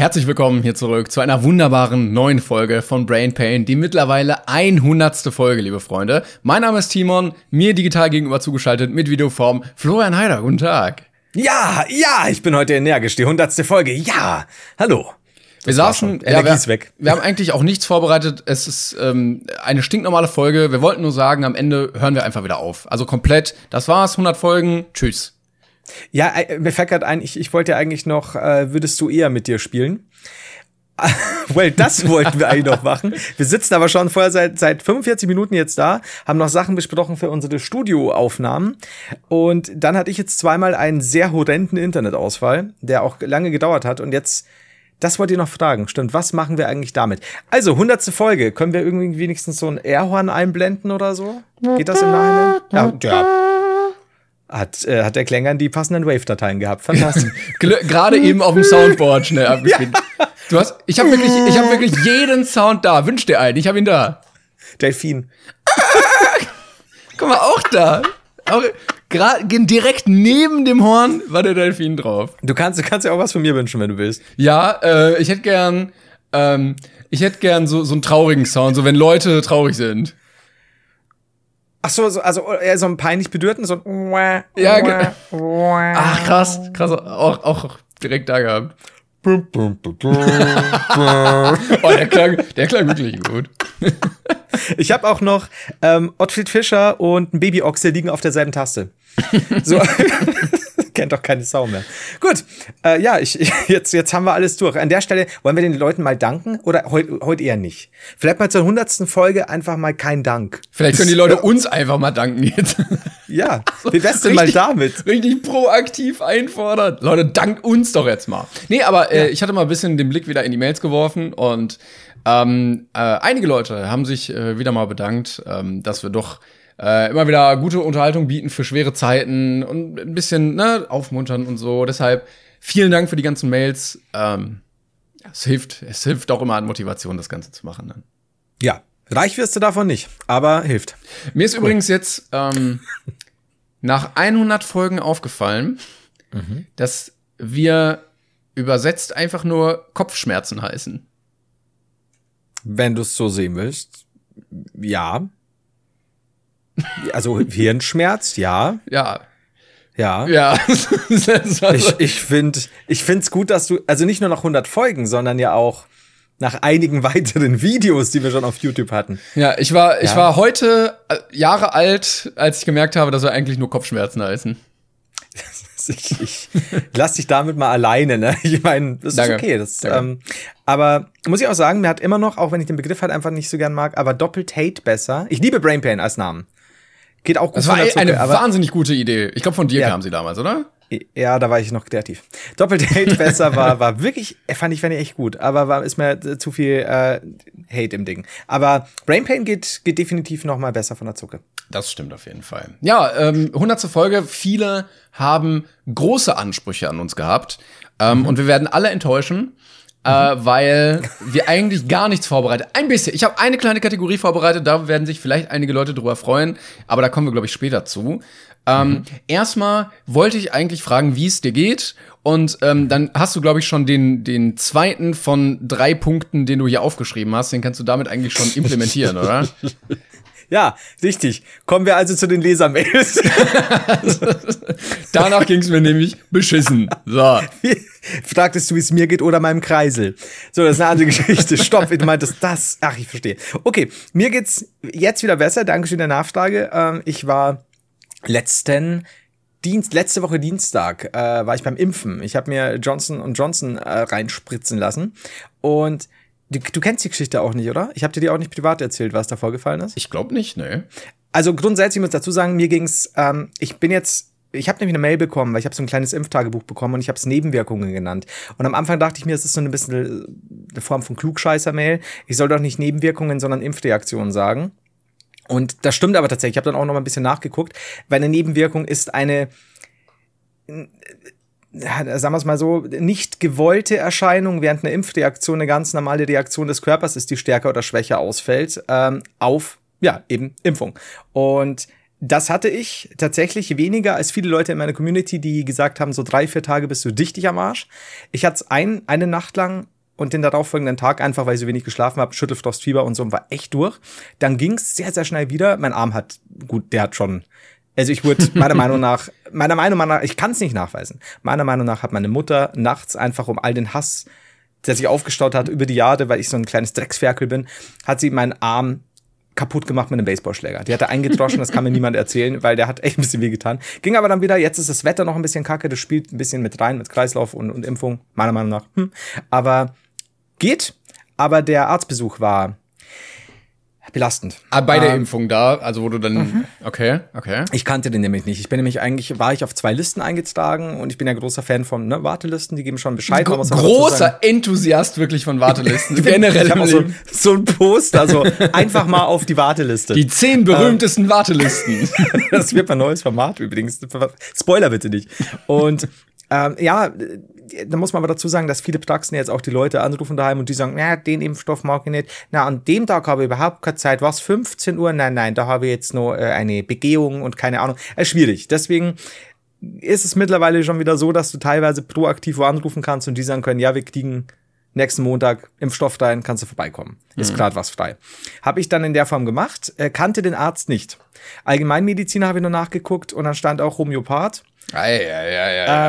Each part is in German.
Herzlich willkommen hier zurück zu einer wunderbaren neuen Folge von Brain Pain, die mittlerweile 100. Folge, liebe Freunde. Mein Name ist Timon, mir digital gegenüber zugeschaltet mit Videoform Florian Heider. Guten Tag. Ja, ja, ich bin heute energisch. Die 100. Folge. Ja, hallo. Wir saßen, ja, wir, weg. wir haben eigentlich auch nichts vorbereitet. Es ist ähm, eine stinknormale Folge. Wir wollten nur sagen, am Ende hören wir einfach wieder auf. Also komplett. Das war's, 100 Folgen. Tschüss. Ja, äh, mir fällt gerade ein, ich, ich wollte ja eigentlich noch, äh, würdest du eher mit dir spielen? well, das wollten wir eigentlich noch machen. Wir sitzen aber schon vorher seit, seit 45 Minuten jetzt da, haben noch Sachen besprochen für unsere Studioaufnahmen. Und dann hatte ich jetzt zweimal einen sehr horrenden Internetausfall, der auch lange gedauert hat. Und jetzt, das wollt ihr noch fragen. Stimmt, was machen wir eigentlich damit? Also, hundertste Folge. Können wir irgendwie wenigstens so ein Airhorn einblenden oder so? Geht das im Nachhinein? Ja, ja hat, äh, hat der Klängern die passenden Wave-Dateien gehabt. Fantastisch. Gerade eben auf dem Soundboard schnell abgespielt. Ja. Du hast, ich habe wirklich, ich habe wirklich jeden Sound da. Wünsch dir einen, ich habe ihn da. Delfin. Guck mal, auch da. Auch, grad, direkt neben dem Horn war der Delfin drauf. Du kannst, du kannst ja auch was von mir wünschen, wenn du willst. Ja, äh, ich hätte gern, ähm, ich hätte gern so, so einen traurigen Sound, so wenn Leute traurig sind. Ach so, also eher so ein peinlich bedürften, so ein Ja, Ach krass, krass, auch, auch direkt da gehabt. oh, der klang, der klang wirklich gut. ich habe auch noch ähm, Ottfried Fischer und ein Babyochse liegen auf derselben Taste. So. kennt doch keine Sau mehr. Gut, äh, ja, ich, jetzt, jetzt haben wir alles durch. An der Stelle wollen wir den Leuten mal danken oder heute heut eher nicht? Vielleicht mal zur hundertsten Folge einfach mal kein Dank. Vielleicht können die Leute uns einfach mal danken jetzt. Ja, wie wär's denn mal damit? Richtig proaktiv einfordern. Leute, dank uns doch jetzt mal. Nee, aber äh, ja. ich hatte mal ein bisschen den Blick wieder in die Mails geworfen und ähm, äh, einige Leute haben sich äh, wieder mal bedankt, ähm, dass wir doch äh, immer wieder gute Unterhaltung bieten für schwere Zeiten und ein bisschen ne, aufmuntern und so. Deshalb vielen Dank für die ganzen Mails. Ähm, es hilft, es hilft auch immer an Motivation, das Ganze zu machen. Dann. Ja, reich wirst du davon nicht, aber hilft. Mir ist cool. übrigens jetzt ähm, nach 100 Folgen aufgefallen, mhm. dass wir übersetzt einfach nur Kopfschmerzen heißen. Wenn du es so sehen willst, ja. Also Hirnschmerz, ja. Ja. Ja. Ja. ich ich finde ich find's gut, dass du, also nicht nur nach 100 Folgen, sondern ja auch nach einigen weiteren Videos, die wir schon auf YouTube hatten. Ja, ich war, ja. ich war heute äh, Jahre alt, als ich gemerkt habe, dass wir eigentlich nur Kopfschmerzen heißen. ich, ich lass dich damit mal alleine, ne? Ich meine, das Danke. ist okay. Das, ähm, aber muss ich auch sagen, mir hat immer noch, auch wenn ich den Begriff halt einfach nicht so gern mag, aber doppelt Hate besser. Ich liebe Brain Pain als Namen. Geht auch gut. Das war Zucke, eine wahnsinnig gute Idee. Ich glaube, von dir ja. kam sie damals, oder? Ja, da war ich noch kreativ. Doppeldate besser war, war wirklich, fand ich, fand ich echt gut, aber war, ist mir zu viel äh, Hate im Ding. Aber Brain Pain geht, geht definitiv noch mal besser von der Zucke. Das stimmt auf jeden Fall. Ja, ähm, 100. Folge. Viele haben große Ansprüche an uns gehabt. Ähm, mhm. Und wir werden alle enttäuschen äh, weil wir eigentlich gar nichts vorbereitet. Ein bisschen. Ich habe eine kleine Kategorie vorbereitet, da werden sich vielleicht einige Leute drüber freuen, aber da kommen wir, glaube ich, später zu. Ähm, mhm. Erstmal wollte ich eigentlich fragen, wie es dir geht. Und ähm, dann hast du, glaube ich, schon den, den zweiten von drei Punkten, den du hier aufgeschrieben hast. Den kannst du damit eigentlich schon implementieren, oder? Ja, richtig. Kommen wir also zu den Lesermails. Danach ging es mir nämlich beschissen. So. Fragtest du, wie es mir geht oder meinem Kreisel? So, das ist eine andere Geschichte. Stopp, du meintest das. Ach, ich verstehe. Okay, mir geht's jetzt wieder besser. Dankeschön der Nachfrage. Ähm, ich war letzten Dienst, letzte Woche Dienstag äh, war ich beim Impfen. Ich habe mir Johnson Johnson äh, reinspritzen lassen und Du, du kennst die Geschichte auch nicht, oder? Ich habe dir die auch nicht privat erzählt, was da vorgefallen ist. Ich glaube nicht, ne. Also grundsätzlich muss ich dazu sagen, mir ging's. Ähm, ich bin jetzt ich habe nämlich eine Mail bekommen, weil ich habe so ein kleines Impftagebuch bekommen und ich habe es Nebenwirkungen genannt. Und am Anfang dachte ich mir, es ist so ein bisschen eine Form von Klugscheißer-Mail. Ich soll doch nicht Nebenwirkungen, sondern Impfreaktionen sagen. Und das stimmt aber tatsächlich. Ich habe dann auch noch mal ein bisschen nachgeguckt, weil eine Nebenwirkung ist eine sagen wir es mal so, nicht gewollte Erscheinung, während eine Impfreaktion eine ganz normale Reaktion des Körpers ist, die stärker oder schwächer ausfällt, ähm, auf, ja, eben Impfung. Und das hatte ich tatsächlich weniger als viele Leute in meiner Community, die gesagt haben, so drei, vier Tage bist du dichtig am Arsch. Ich hatte es ein, eine Nacht lang und den darauffolgenden Tag einfach, weil ich so wenig geschlafen habe, Schüttelfrostfieber und so und war echt durch. Dann ging es sehr, sehr schnell wieder. Mein Arm hat, gut, der hat schon also ich wurde meiner Meinung nach, meiner Meinung nach, ich kann es nicht nachweisen. Meiner Meinung nach hat meine Mutter nachts einfach um all den Hass, der sich aufgestaut hat über die Jahre, weil ich so ein kleines Drecksferkel bin, hat sie meinen Arm kaputt gemacht mit einem Baseballschläger. Die hatte eingedroschen, das kann mir niemand erzählen, weil der hat echt ein bisschen wehgetan. Ging aber dann wieder, jetzt ist das Wetter noch ein bisschen kacke, das spielt ein bisschen mit rein, mit Kreislauf und, und Impfung, meiner Meinung nach. Hm. Aber geht. Aber der Arztbesuch war belastend. Ah, bei der ähm, Impfung da, also wo du dann, mhm. okay, okay. Ich kannte den nämlich nicht. Ich bin nämlich eigentlich, war ich auf zwei Listen eingetragen und ich bin ja großer Fan von ne, Wartelisten, die geben schon Bescheid. Gro großer Enthusiast wirklich von Wartelisten. Generell ich habe so, so ein Poster, so einfach mal auf die Warteliste. Die zehn berühmtesten ähm, Wartelisten. das wird mein neues Format übrigens. Spoiler bitte nicht. Und ähm, ja, da muss man aber dazu sagen, dass viele Praxen jetzt auch die Leute anrufen daheim und die sagen, na, den Impfstoff mag ich nicht. Na, an dem Tag habe ich überhaupt keine Zeit. Was, 15 Uhr? Nein, nein, da habe ich jetzt nur äh, eine Begehung und keine Ahnung. Äh, schwierig. Deswegen ist es mittlerweile schon wieder so, dass du teilweise proaktiv wo anrufen kannst und die sagen können, ja, wir kriegen nächsten Montag Impfstoff rein, kannst du vorbeikommen. Ist mhm. gerade was frei. Habe ich dann in der Form gemacht, äh, kannte den Arzt nicht. Allgemeinmediziner habe ich nur nachgeguckt und dann stand auch Homöopath.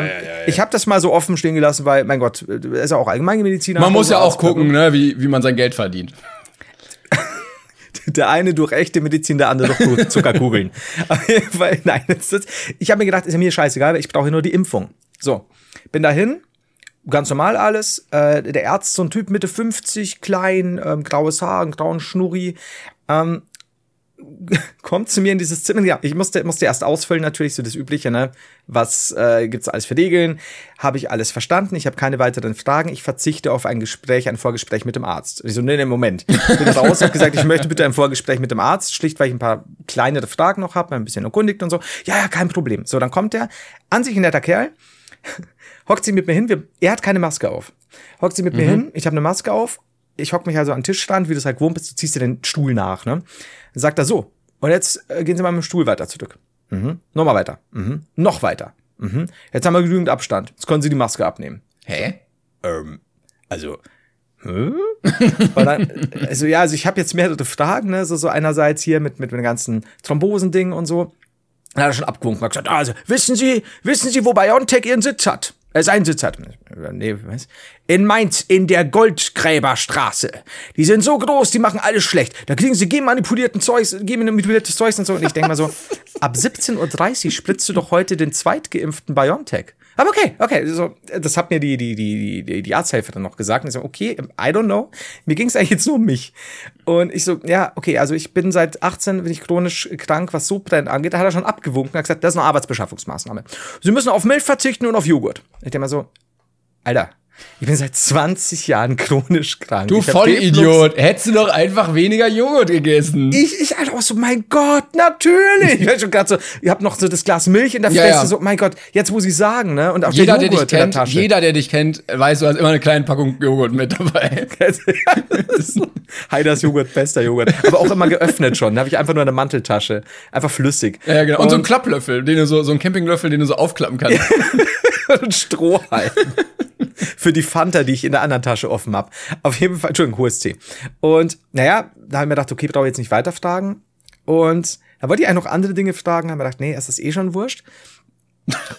Ähm, ich habe das mal so offen stehen gelassen, weil, mein Gott, er ist ja auch Allgemeinmediziner. Man muss ja auch gucken, ne, wie, wie man sein Geld verdient. der eine durch echte Medizin, der andere durch Zuckerkugeln. weil, nein, ist, ich habe mir gedacht, ist ja mir scheißegal, ich brauche nur die Impfung. So, bin dahin, ganz normal alles. Äh, der Arzt, so ein Typ Mitte 50, klein, ähm, graues Haar, einen grauen Schnurri. Ähm, kommt zu mir in dieses Zimmer. Ja, ich musste, musste erst ausfüllen, natürlich so das Übliche, ne? Was äh, gibt's alles für Regeln? Habe ich alles verstanden? Ich habe keine weiteren Fragen. Ich verzichte auf ein Gespräch, ein Vorgespräch mit dem Arzt. Ich so, nee, nee, Moment. Bin raus, habe gesagt, ich möchte bitte ein Vorgespräch mit dem Arzt, schlicht, weil ich ein paar kleinere Fragen noch habe, ein bisschen erkundigt und so. Ja, ja, kein Problem. So, dann kommt der, an sich ein netter Kerl, hockt sie mit mir hin, wir, er hat keine Maske auf. Hockt sie mit mhm. mir hin, ich habe eine Maske auf ich hock mich also an den Tischstand, wie du es halt gewohnt bist, du ziehst dir den Stuhl nach, ne? Dann sagt er so. Und jetzt äh, gehen Sie mal mit dem Stuhl weiter zurück. Mhm. Nochmal weiter. Mhm. Noch weiter. Mhm. Jetzt haben wir genügend Abstand. Jetzt können Sie die Maske abnehmen. Hä? Ähm, also, hm? dann, also ja, also ich habe jetzt mehrere Fragen, ne? So, so einerseits hier mit, mit, mit den ganzen Thrombosendingen und so. Dann hat er schon abgewunken und gesagt, also, wissen Sie, wissen Sie, wo BioNTech ihren Sitz hat? Äh, seinen Sitz hat. Nee, was? In Mainz, in der Goldgräberstraße. Die sind so groß, die machen alles schlecht. Da kriegen sie genmanipulierten Zeugs, genmanipuliertes Zeugs und so. Und ich denke mal so, ab 17.30 Uhr spritzt du doch heute den zweitgeimpften BioNTech. Aber okay, okay, so, das hat mir die, die, die, die, die Arzthelferin noch gesagt. Und ich so, okay, I don't know. Mir ging es eigentlich jetzt nur um mich. Und ich so, ja, okay, also ich bin seit 18, bin ich chronisch krank, was Sodbrennen angeht. Da hat er schon abgewunken, hat gesagt, das ist eine Arbeitsbeschaffungsmaßnahme. Sie müssen auf Milch verzichten und auf Joghurt. Ich denke mal so, Alter, ich bin seit 20 Jahren chronisch krank. Du Vollidiot. Hättest du doch einfach weniger Joghurt gegessen. Ich, ich halt auch so, mein Gott, natürlich. Ich war schon gerade so, ihr habt noch so das Glas Milch in der ja, Fresse. Ja. So, mein Gott, jetzt muss ich sagen, ne? Und auch jeder, der, der dich kennt, jeder, der dich kennt, weiß, du hast immer eine kleine Packung Joghurt mit dabei. Heiders Joghurt, bester Joghurt. Aber auch immer geöffnet schon. Da habe ich einfach nur eine Manteltasche. Einfach flüssig. Ja, genau. Und, und so ein Klapplöffel, den du so, so ein Campinglöffel, den du so aufklappen kannst. und Strohhalm für die Fanta, die ich in der anderen Tasche offen habe. Auf jeden Fall, Entschuldigung, hohes C. Und naja, da habe ich mir gedacht, okay, brauche ich jetzt nicht weiter fragen. Und da wollte ich eigentlich noch andere Dinge fragen, habe mir gedacht, nee, es ist eh schon wurscht.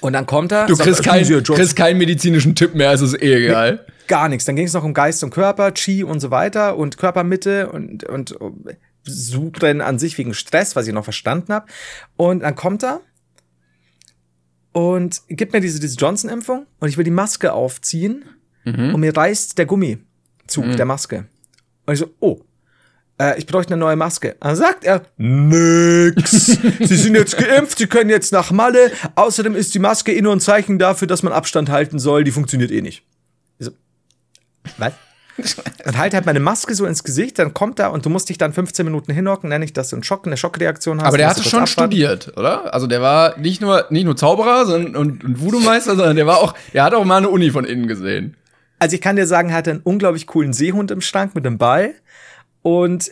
Und dann kommt er. Du kriegst, kein, kriegst keinen medizinischen Tipp mehr, es ist eh egal. Nee, gar nichts. Dann ging es noch um Geist und Körper, Chi und so weiter und Körpermitte und, und Subrennen an sich wegen Stress, was ich noch verstanden habe. Und dann kommt er und gibt mir diese, diese Johnson-Impfung und ich will die Maske aufziehen mhm. und mir reißt der Gummizug mhm. der Maske. Und ich so, oh, äh, ich bräuchte eine neue Maske. Dann sagt er, nix. Sie sind jetzt geimpft, Sie können jetzt nach Malle. Außerdem ist die Maske eh nur ein Zeichen dafür, dass man Abstand halten soll. Die funktioniert eh nicht. Ich so, was? und halt halt meine Maske so ins Gesicht, dann kommt er und du musst dich dann 15 Minuten hinhocken, nenne ich, dass du einen Schock, eine Schockreaktion hast. Aber der hatte schon abwarten. studiert, oder? Also der war nicht nur, nicht nur Zauberer sondern, und, und Voodoo-Meister, sondern der war auch, er hat auch mal eine Uni von innen gesehen. Also ich kann dir sagen, er hatte einen unglaublich coolen Seehund im Schrank mit einem Ball und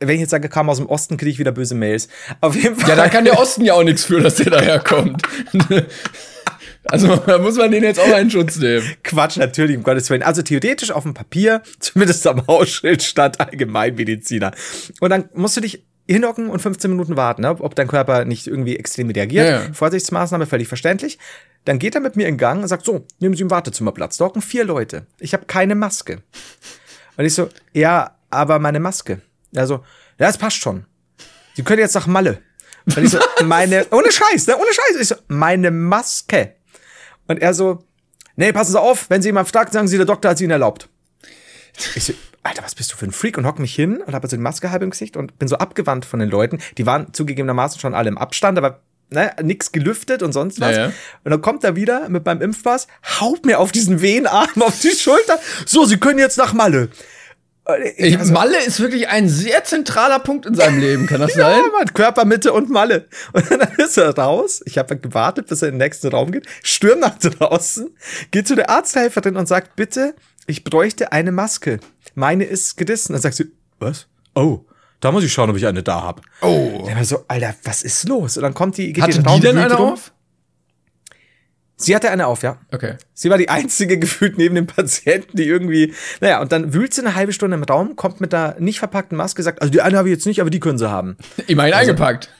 wenn ich jetzt sage, kam aus dem Osten, kriege ich wieder böse Mails. Auf jeden Fall. Ja, da kann der Osten ja auch nichts für, dass der daherkommt. Also da muss man den jetzt auch einen Schutz nehmen. Quatsch, natürlich, um Gottes Willen. Also theoretisch auf dem Papier, zumindest am Hausschild, stand Allgemeinmediziner. Und dann musst du dich hinhocken und 15 Minuten warten, ne? ob dein Körper nicht irgendwie extrem reagiert. Ja, ja. Vorsichtsmaßnahme, völlig verständlich. Dann geht er mit mir in Gang und sagt, so, nehmen Sie im Wartezimmer Platz. Da hocken vier Leute. Ich habe keine Maske. Und ich so, ja, aber meine Maske. Also, ja, das passt schon. Sie können jetzt nach Malle. Und ich so, meine, ohne Scheiß, ne, ohne Scheiß. Ich so, meine Maske. Und er so, nee, passen Sie auf, wenn Sie jemand fragt, sagen Sie, der Doktor hat Sie Ihnen erlaubt. Ich so, Alter, was bist du für ein Freak? Und hock mich hin und habe so die Maske halb im Gesicht und bin so abgewandt von den Leuten. Die waren zugegebenermaßen schon alle im Abstand, aber ne, nix gelüftet und sonst was. Ja, ja. Und dann kommt er wieder mit meinem Impfpass, haut mir auf diesen Wehenarm auf die Schulter. So, Sie können jetzt nach Malle. Und Ich, also- Malle ist wirklich ein sehr zentraler Punkt in seinem Leben, kann das Ja, sein? Mann, Körpermitte und Malle. Und dann ist er raus. Ich habe gewartet, bis er in den nächsten Raum geht. Stürmt nach draußen, geht zu der Arzthelferin und sagt, bitte, ich bräuchte eine Maske. Meine ist gedissen. Dann sagt sie, was? Oh, da muss ich schauen, ob ich eine da habe. Oh. Der war so, Alter, was ist los? Und dann kommt die, geht Hatte den die Raum, denn wühlt eine auf? Sie hatte eine auf, ja. Okay. Sie war die einzige gefühlt neben dem Patienten, die irgendwie, naja, und dann wühlt sie eine halbe Stunde im Raum, kommt mit der nicht verpackten Maske, sagt, also die eine habe ich jetzt nicht, aber die können sie haben. Immerhin eingepackt.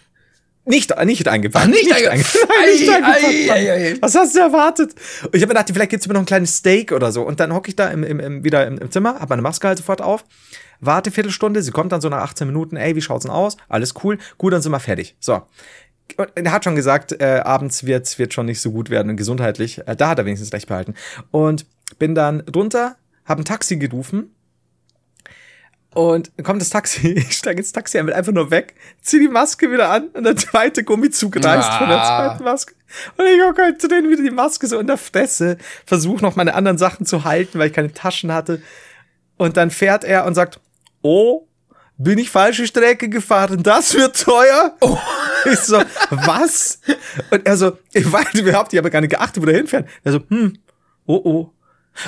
Nicht, nicht eingepackt. Ach, nicht eingepackt. Nicht Ei, eingepackt, ei, ei, ei. Was hast du erwartet? Und ich habe mir gedacht, vielleicht gibt's mir noch ein kleines Steak oder so. Und dann hocke ich da im, im, im, wieder im, im Zimmer, habe meine Maske halt sofort auf, warte Viertelstunde, sie kommt dann so nach 18 Minuten, ey, wie schaut's denn aus? Alles cool, gut, dann sind wir fertig. So. Und er hat schon gesagt, äh, abends wird's wird schon nicht so gut werden gesundheitlich. Äh, da hat er wenigstens recht behalten. Und bin dann runter, habe ein Taxi gerufen und kommt das Taxi, ich steige ins Taxi, er will einfach nur weg, zieh die Maske wieder an und der zweite Gummizug reißt von der Ah. zweiten Maske. Und ich hocke halt zu denen wieder die Maske so in der Fresse, versuche noch meine anderen Sachen zu halten, weil ich keine Taschen hatte. Und dann fährt er und sagt, oh, bin ich falsche Strecke gefahren, das wird teuer. Oh. Ich so, was? Und er so, ich weiß überhaupt, ich habe gar nicht geachtet, wo der hinfährt. Er so, hm, oh, oh.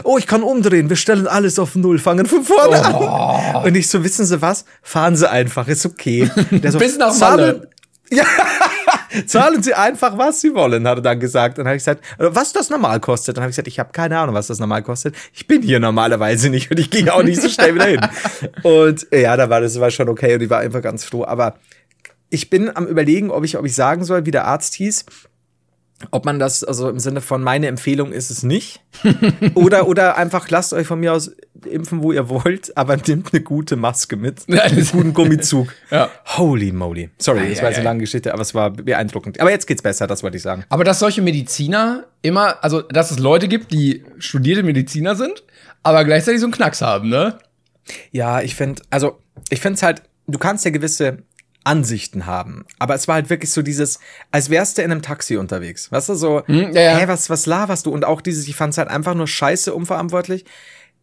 Oh, ich kann umdrehen, wir stellen alles auf Null, fangen von vorne an. Und ich so, wissen Sie was? Fahren Sie einfach, ist okay. Der so, Bis nach Malle. ja, zahlen Sie einfach, was Sie wollen, hat er dann gesagt. Und dann habe ich gesagt, was das normal kostet. Dann habe ich gesagt, ich habe keine Ahnung, was das normal kostet. Ich bin hier normalerweise nicht und ich gehe auch nicht so schnell wieder hin. Und ja, da war das war schon okay und ich war einfach ganz froh. Aber ich bin am überlegen, ob ich, ob ich sagen soll, wie der Arzt hieß. Ob man das, also im Sinne von meine Empfehlung ist es nicht. oder, oder einfach lasst euch von mir aus impfen, wo ihr wollt, aber nehmt eine gute Maske mit. Einen guten Gummizug. Ja. Holy moly. Sorry, das war jetzt eine ei. lange Geschichte, aber es war beeindruckend. Aber jetzt geht's besser, das wollte ich sagen. Aber dass solche Mediziner immer, also dass es Leute gibt, die studierte Mediziner sind, aber gleichzeitig so einen Knacks haben, ne? Ja, ich finde, also ich finde es halt, du kannst ja gewisse Ansichten haben, aber es war halt wirklich so dieses, als wärst du in einem Taxi unterwegs, weißt du, so, Hm, ja, ja. hä, was, was laberst du? Und auch dieses, ich fand es halt einfach nur scheiße unverantwortlich,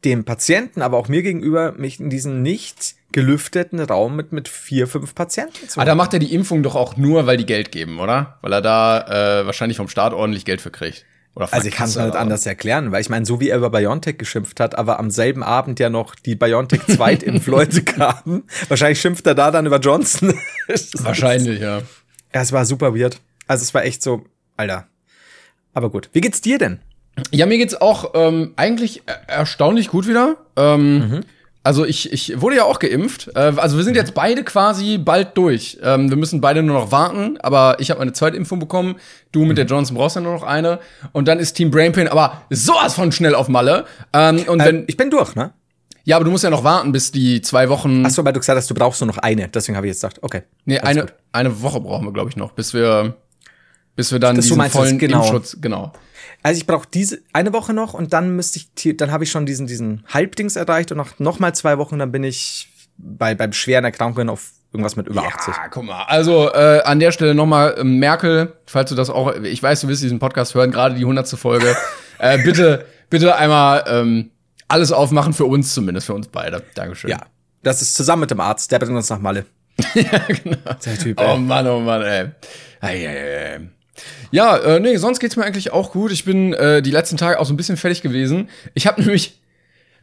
dem Patienten, aber auch mir gegenüber, mich in diesen nicht gelüfteten Raum mit, mit vier, fünf Patienten zu Aber da macht er die Impfung doch auch nur, weil die Geld geben, oder? Weil er da äh, wahrscheinlich vom Staat ordentlich Geld für kriegt. Also ich kann es nicht anders erklären, weil ich meine, so wie er über BioNTech geschimpft hat, aber am selben Abend ja noch die BioNTech Zweitimpfleute kamen, wahrscheinlich schimpft er da dann über Johnson. Wahrscheinlich, ja. Ja, es war super weird. Also es war echt so, Alter. Aber gut. Wie geht's dir denn? Ja, mir geht's auch ähm, eigentlich er- erstaunlich gut wieder. Ähm, Also ich, ich wurde ja auch geimpft. Äh, also wir sind jetzt beide quasi bald durch. Ähm, wir müssen beide nur noch warten, aber ich habe meine zweite Impfung bekommen. Du mit der Johnson brauchst ja nur noch eine. Und dann ist Team Brainpain aber sowas von schnell auf Malle. Ähm, und wenn, Äh, ich bin durch, ne? ja, aber du musst ja noch warten, bis die zwei Wochen. Achso, weil du gesagt hast, du brauchst nur noch eine. Deswegen habe ich jetzt gedacht, okay. nee, alles eine, gut. eine Woche brauchen wir, glaube ich, noch, bis wir, bis wir dann Das- diesen meinst vollen genau. Impfschutz, genau. Also ich brauche diese eine Woche noch und dann müsste ich, dann habe ich schon diesen, diesen Halbdings erreicht und noch, noch mal zwei Wochen, dann bin ich bei, bei schweren Erkrankungen auf irgendwas mit über 80. Ja, guck mal. Also äh, an der Stelle nochmal äh, Merkel, falls du das auch, ich weiß, du wirst diesen Podcast hören, gerade die 100. Folge. äh, bitte, bitte einmal ähm, alles aufmachen für uns zumindest, für uns beide. Dankeschön. Ja. Das ist zusammen mit dem Arzt, der bringt uns nach Malle. ja genau. Der Typ, Oh ey. Mann, oh Mann, ey. Ei, ei, ei. Ja, äh, nee, sonst geht's mir eigentlich auch gut. Ich bin äh, die letzten Tage auch so ein bisschen fertig gewesen. Ich habe nämlich,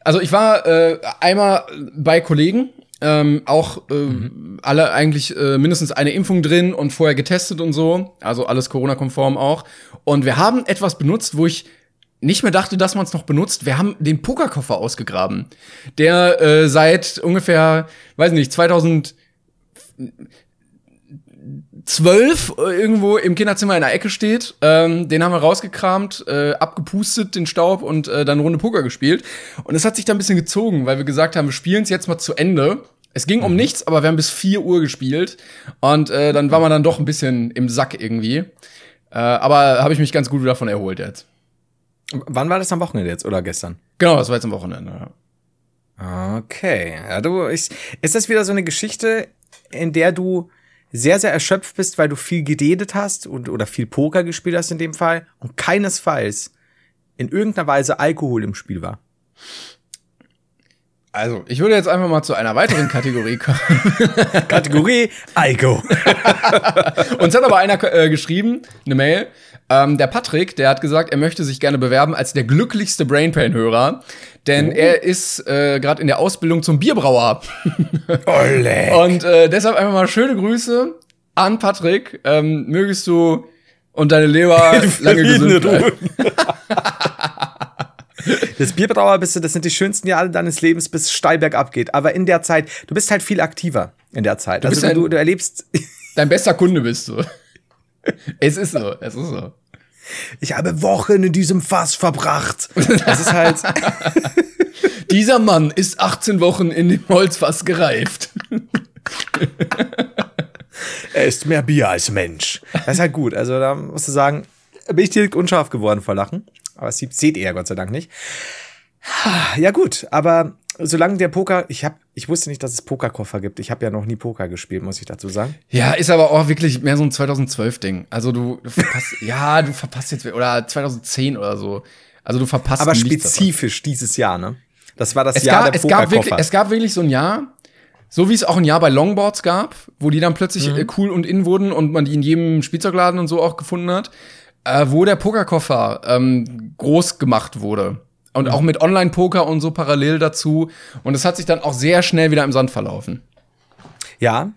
also ich war äh, einmal bei Kollegen Ähm, auch äh, mhm. alle eigentlich äh, mindestens eine Impfung drin und vorher getestet und so. Also alles Corona-konform auch. Und wir haben etwas benutzt, wo ich nicht mehr dachte, dass man es noch benutzt. Wir haben den Pokerkoffer ausgegraben, der äh, seit ungefähr, weiß nicht, 2000 zwölf äh, irgendwo im Kinderzimmer in der Ecke steht. Ähm, den haben wir rausgekramt, äh, abgepustet, den Staub und äh, dann Runde Poker gespielt. Und es hat sich da ein bisschen gezogen, weil wir gesagt haben, wir spielen es jetzt mal zu Ende. Es ging um mhm. nichts, aber wir haben bis vier Uhr gespielt. Und äh, dann war man dann doch ein bisschen im Sack irgendwie. Äh, aber habe ich mich ganz gut davon erholt jetzt. Wann war das am Wochenende jetzt oder gestern? Genau, das war jetzt am Wochenende, ja. Okay. Ja, du, ich, ist das wieder so eine Geschichte, in der du sehr, sehr erschöpft bist, weil du viel geredet hast und, oder viel Poker gespielt hast in dem Fall und keinesfalls in irgendeiner Weise Alkohol im Spiel war. Also, ich würde jetzt einfach mal zu einer weiteren Kategorie kommen. Kategorie Alko. Uns hat aber einer äh, geschrieben, eine Mail. Ähm, der Patrick, der hat gesagt, er möchte sich gerne bewerben als der glücklichste Brainpain-Hörer, denn oh. er ist äh, gerade in der Ausbildung zum Bierbrauer. Olle. Und äh, deshalb einfach mal schöne Grüße an Patrick. Ähm, mögest du und deine Leber lange gesund bleiben. Das Bierbrauer bist du, das sind die schönsten Jahre deines Lebens, bis steil bergab geht. Aber in der Zeit, du bist halt viel aktiver in der Zeit. Du also ein, du, du erlebst. Dein bester Kunde bist du. Es ist so, es ist so. Ich habe Wochen in diesem Fass verbracht. Das ist halt. Dieser Mann ist 18 Wochen in dem Holzfass gereift. er ist mehr Bier als Mensch. Das ist halt gut. Also da musst du sagen, bin ich direkt unscharf geworden vor Lachen. Aber es seht ihr ja Gott sei Dank nicht. Ja gut, aber solange der Poker, ich habe, ich wusste nicht, dass es Pokerkoffer gibt. Ich habe ja noch nie Poker gespielt, muss ich dazu sagen. Ja, ist aber auch wirklich mehr so ein 2012 Ding. Also du, du verpasst, ja, du verpasst jetzt oder 2010 oder so. Also du verpasst. Aber spezifisch dieses Jahr, ne? Das war das es Jahr gab, der Pokerkoffer. Es gab, wirklich, es gab wirklich so ein Jahr, so wie es auch ein Jahr bei Longboards gab, wo die dann plötzlich mhm. Äh, cool und in wurden und man die in jedem Spielzeugladen und so auch gefunden hat, äh, wo der Pokerkoffer ähm, groß gemacht wurde. Und auch mit Online-Poker und so parallel dazu. Und es hat sich dann auch sehr schnell wieder im Sand verlaufen. Ja,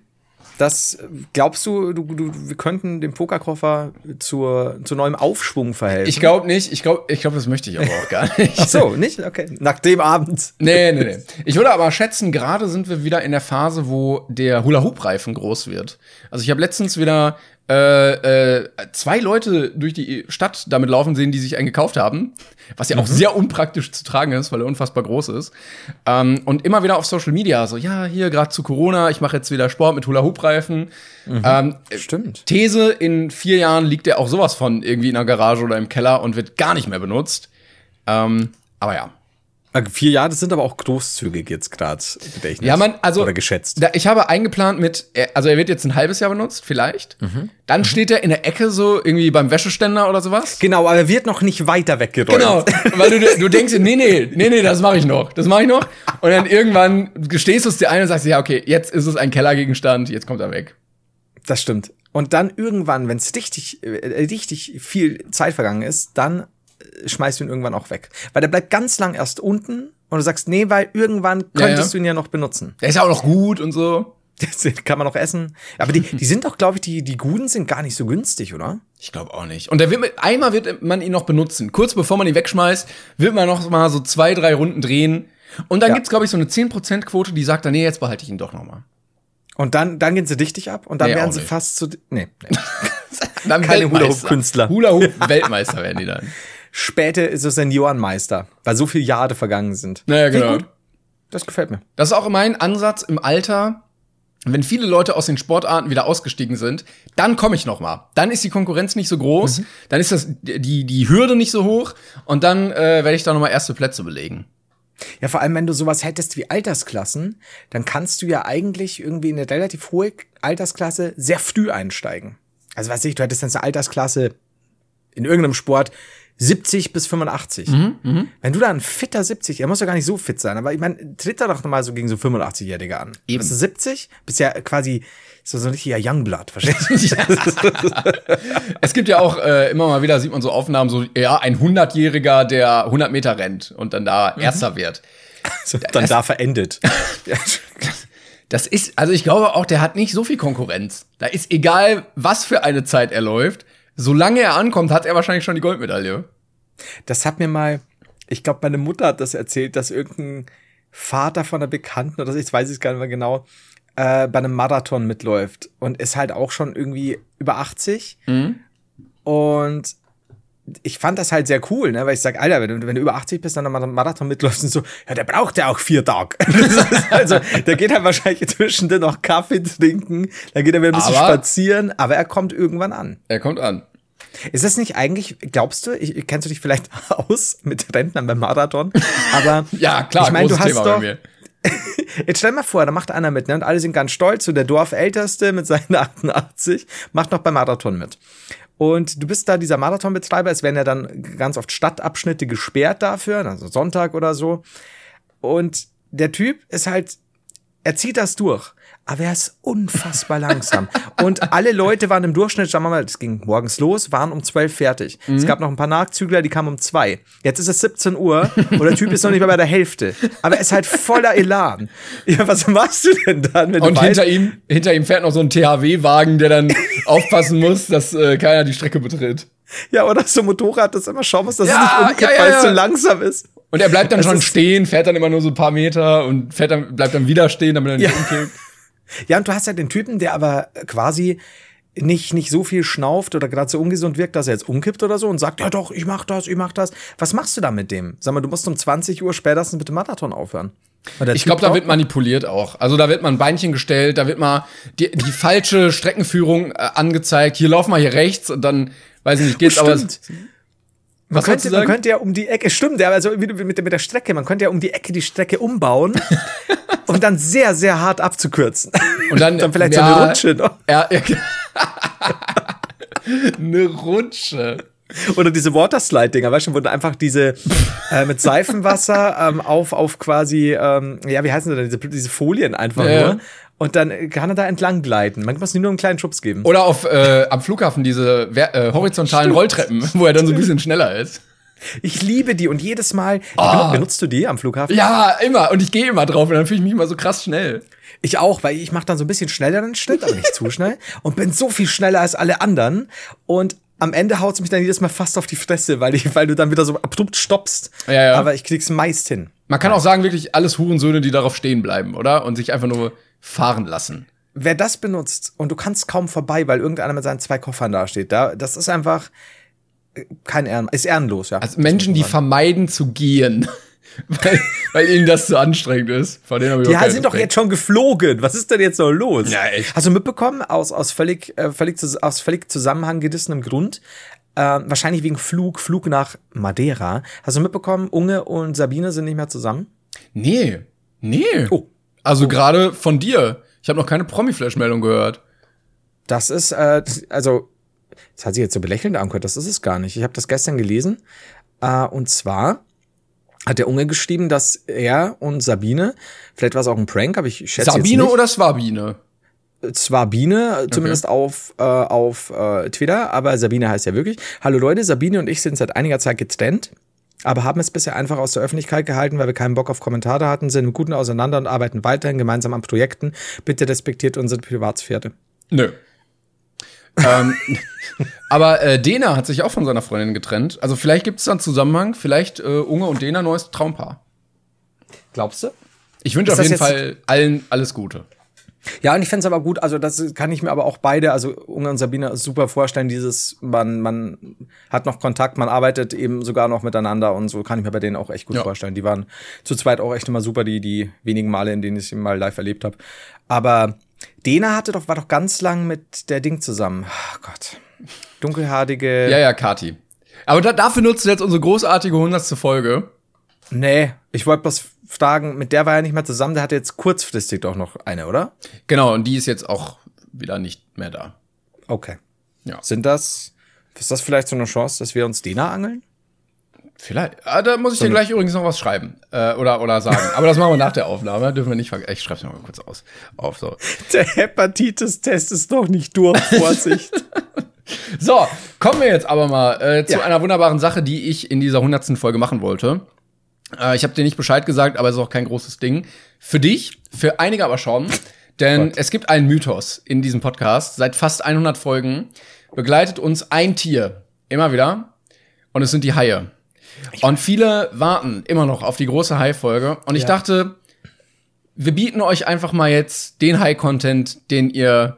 das glaubst du, du, du wir könnten dem Pokerkoffer zur, zu neuem Aufschwung verhelfen? Ich glaube nicht. Ich glaube, ich glaube, das möchte ich aber auch gar nicht. Ach so, nicht? Okay. Nach dem Abend. Nee, nee, nee. Ich würde aber schätzen, gerade sind wir wieder in der Phase, wo der Hula-Hoop-Reifen groß wird. Also ich habe letztens wieder äh, äh, zwei Leute durch die Stadt damit laufen sehen, die sich einen gekauft haben, was ja mhm. auch sehr unpraktisch zu tragen ist, weil er unfassbar groß ist. Ähm, und immer wieder auf Social Media so, ja, hier gerade zu Corona, ich mache jetzt wieder Sport mit Hula-Hoop-Reifen. Mhm. Ähm, Stimmt. These, in vier Jahren liegt er auch sowas von irgendwie in der Garage oder im Keller und wird gar nicht mehr benutzt. Ähm, aber ja. Äh, vier Jahre, das sind aber auch großzügig jetzt gerade Gedächtnis. Ja, man, also. Oder geschätzt. Da, ich habe eingeplant mit, also er wird jetzt ein halbes Jahr benutzt, vielleicht. Mhm. Dann mhm. steht er in der Ecke so irgendwie beim Wäscheständer oder sowas. Genau, aber er wird noch nicht weiter weggerollt. Genau, weil du, du denkst, nee, nee, nee, nee, das mache ich noch. Das mache ich noch. Und dann irgendwann gestehst du es dir ein und sagst, ja, okay, jetzt ist es ein Kellergegenstand, jetzt kommt er weg. Das stimmt. Und dann irgendwann, wenn es richtig, äh, richtig viel Zeit vergangen ist, dann schmeißt du ihn irgendwann auch weg. Weil der bleibt ganz lang erst unten und du sagst, nee, weil irgendwann könntest ja, ja. du ihn ja noch benutzen. Der ist ja auch noch gut und so. Das kann man noch essen. Aber die, die sind doch, glaube ich, die, die guten sind gar nicht so günstig, oder? Ich glaube auch nicht. Und der wird einmal wird man ihn noch benutzen. Kurz bevor man ihn wegschmeißt, wird man noch mal so zwei, drei Runden drehen. Und dann ja. gibt's, glaube ich, so eine 10%-Quote, die sagt dann, nee, jetzt behalte ich ihn doch noch mal. Und dann, dann gehen sie dichtig ab und dann nee, werden sie nicht. fast zu. Nee. nee. dann Keine Hula-Hoop-Künstler. Hula-Hoop-Weltmeister werden die dann später so Seniorenmeister, weil so viele Jahre vergangen sind. Naja, genau. Das gefällt mir. Das ist auch mein Ansatz im Alter. Wenn viele Leute aus den Sportarten wieder ausgestiegen sind, dann komme ich noch mal. Dann ist die Konkurrenz nicht so groß, mhm. dann ist das die die Hürde nicht so hoch und dann äh, werde ich da noch mal erste Plätze belegen. Ja, vor allem wenn du sowas hättest wie Altersklassen, dann kannst du ja eigentlich irgendwie in eine relativ hohe Altersklasse sehr früh einsteigen. Also weiß ich, du hättest dann eine Altersklasse in irgendeinem Sport 70 bis 85. Mhm, mh. Wenn du da ein fitter 70, er muss ja gar nicht so fit sein, aber ich meine, tritt da doch mal so gegen so 85-Jährige an. Eben. Bist du 70? Bist ja quasi so, so ein richtiger Youngblood, verstehst du? es gibt ja auch äh, immer mal wieder, sieht man so Aufnahmen, so, ja, ein 100-Jähriger, der 100 Meter rennt und dann da mhm. Erster wird. So, dann das, da verendet. Das ist, also ich glaube auch, der hat nicht so viel Konkurrenz. Da ist egal, was für eine Zeit er läuft. Solange er ankommt, hat er wahrscheinlich schon die Goldmedaille. Das hat mir mal, ich glaube, meine Mutter hat das erzählt, dass irgendein Vater von einer Bekannten oder so, ich weiß es gar nicht mehr genau, äh, bei einem Marathon mitläuft und ist halt auch schon irgendwie über 80. Mhm. Und ich fand das halt sehr cool, ne? weil ich sag, Alter, wenn du, wenn du über 80 bist, dann am Marathon mitläufst und so, ja, der braucht ja auch vier Tage. also, der geht halt wahrscheinlich zwischendrin noch Kaffee trinken, dann geht er wieder ein bisschen Aber- spazieren, aber er kommt irgendwann an. Er kommt an. Ist das nicht eigentlich, glaubst du, ich, kennst du dich vielleicht aus mit Rentnern beim Marathon? Aber Ja, klar, ich meine, du hast Thema bei doch, mir. Jetzt stell mal vor, da macht einer mit, ne? Und alle sind ganz stolz. So der Dorfälteste mit seinen 88 macht noch beim Marathon mit. Und du bist da dieser Marathonbetreiber. Es werden ja dann ganz oft Stadtabschnitte gesperrt dafür, also Sonntag oder so. Und der Typ ist halt, er zieht das durch. Aber er ist unfassbar langsam. Und alle Leute waren im Durchschnitt, sagen wir mal, es ging morgens los, waren um 12 fertig. Es gab noch ein paar Nachzügler, die kamen um 2. Jetzt ist es 17 Uhr und der Typ ist noch nicht mal bei der Hälfte. Aber er ist halt voller Elan. Ja, was machst du denn dann, wenn Und du hinter weißt, ihm, hinter ihm fährt noch so ein THW-Wagen, der dann aufpassen muss, dass äh, keiner die Strecke betritt. ja, oder so ein Motorrad, das immer schauen muss, dass Ja, es nicht umkippt, ja, ja, weil es ja. so langsam ist. Und er bleibt dann Das schon stehen, fährt dann immer nur so ein paar Meter und fährt dann, bleibt dann wieder stehen, damit er nicht umkippt. Ja, und du hast ja den Typen, der aber quasi nicht, nicht so viel schnauft oder gerade so ungesund wirkt, dass er jetzt umkippt oder so und sagt, ja doch, ich mach das, ich mach das. Was machst du da mit dem? Sag mal, du musst um 20 Uhr spätestens mit dem Marathon aufhören. Ich glaube, da wird manipuliert auch. Also da wird mal ein Beinchen gestellt, da wird mal die, die falsche Streckenführung äh, angezeigt. Hier lauf mal hier rechts und dann, weiß ich nicht, geht's Oh, aber. Man könnte, man könnte ja um die Ecke, stimmt, ja, also wie du mit, der- mit der Strecke, man könnte ja um die Ecke die Strecke umbauen und dann sehr, sehr hart abzukürzen. Und dann, dann vielleicht so ja, eine Rutsche noch. Ja, ja. eine Rutsche. Oder diese Waterslide-Dinger, weißt du, wo einfach diese äh, mit Seifenwasser ähm, auf, auf quasi, ähm, ja, wie heißen sie denn, diese, diese Folien einfach Ja. nur. Und dann kann er da entlang gleiten. Manchmal muss es nur einen kleinen Schubs geben. Oder auf äh, am Flughafen diese äh, horizontalen Stimmt. Rolltreppen, wo er dann so ein bisschen schneller ist. Ich liebe die und jedes Mal, Ah. benutzt du die am Flughafen? Ja, immer. Und ich gehe immer drauf und dann fühle ich mich immer so krass schnell. Ich auch, weil ich mache dann so ein bisschen schnelleren Schritt, aber nicht zu schnell. Und bin so viel schneller als alle anderen. Und am Ende haut es mich dann jedes Mal fast auf die Fresse, weil, ich, weil du dann wieder so abrupt stoppst. Ja, ja. Aber ich krieg's meist hin. Man kann auch sagen, wirklich alles Hurensöhne, die darauf stehen bleiben, oder? Und sich einfach nur fahren lassen. Wer das benutzt und du kannst kaum vorbei, weil irgendeiner mit seinen zwei Koffern da steht, da, das ist einfach kein Ehren, ist ehrenlos, ja. Also Menschen, die vermeiden zu gehen, weil, weil ihnen das zu anstrengend ist. Von denen ich Die sind doch jetzt schon geflogen. Was ist denn jetzt noch los? Ja, echt. Hast du mitbekommen, aus, aus, völlig, äh, völlig, aus völlig zusammenhanggerissenem Grund, äh, wahrscheinlich wegen Flug, Flug nach Madeira, hast du mitbekommen, Unge und Sabine sind nicht mehr zusammen? Nee. Nee. Oh. Also gerade von dir. Ich habe noch keine Promi-Flash-Meldung gehört. Das ist, äh, also, das hat sich jetzt so belächelnd angehört, das ist es gar nicht. Ich habe das gestern gelesen. Äh, und zwar hat der Unge geschrieben, dass er und Sabine, vielleicht war es auch ein Prank, aber ich schätze Sabine oder Swabine? Swabine, zumindest auf, äh, auf äh, Twitter, aber Sabine heißt ja wirklich. Hallo Leute, Sabine und ich sind seit einiger Zeit getrennt, aber haben es bisher einfach aus der Öffentlichkeit gehalten, weil wir keinen Bock auf Kommentare hatten, sind im Guten auseinander und arbeiten weiterhin gemeinsam an Projekten. Bitte respektiert unsere Privatsphäre. Nö. Ähm, aber äh, Dena hat sich auch von seiner Freundin getrennt. Also vielleicht gibt es da einen Zusammenhang. Vielleicht äh, Unge und Dena neues Traumpaar. Glaubst du? Ich wünsche auf jeden Fall allen alles Gute. Ja, und ich fände es aber gut, also das kann ich mir aber auch beide, also Unge und Sabine, super vorstellen, dieses, man, man hat noch Kontakt, man arbeitet eben sogar noch miteinander und so kann ich mir bei denen auch echt gut Ja. vorstellen. Die waren zu zweit auch echt immer super, die, die wenigen Male, in denen ich sie mal live erlebt habe. Aber Dena hatte doch, war doch ganz lang mit der Ding zusammen. Ach Gott. Dunkelhaarige. Ja, ja, Kati. Aber da, dafür nutzt du jetzt unsere großartige 100. Folge. Nee, ich wollte bloß fragen, mit der war er nicht mehr zusammen, der hatte jetzt kurzfristig doch noch eine, oder? Genau, und die ist jetzt auch wieder nicht mehr da. Okay. Ja. Sind das, ist das vielleicht so eine Chance, dass wir uns Dena angeln? Vielleicht. Ah, da muss ich dir gleich übrigens noch was schreiben. Äh, oder, oder sagen. Aber das machen wir nach der Aufnahme. Dürfen wir nicht vergessen. Ich schreib's mir mal kurz aus. Auf, so. Der Hepatitis-Test ist doch nicht durch. Vorsicht. So, kommen wir jetzt aber mal äh, zu Ja. einer wunderbaren Sache, die ich in dieser hundertsten Folge machen wollte. Äh, ich habe dir nicht Bescheid gesagt, aber es ist auch kein großes Ding. Für dich, für einige aber schon. Denn Gott. es gibt einen Mythos in diesem Podcast. Seit fast 100 Folgen begleitet uns ein Tier immer wieder. Und es sind die Haie. Und viele warten immer noch auf die große Hai-Folge. Und ich Ja. dachte, wir bieten euch einfach mal jetzt den Hai-Content, den ihr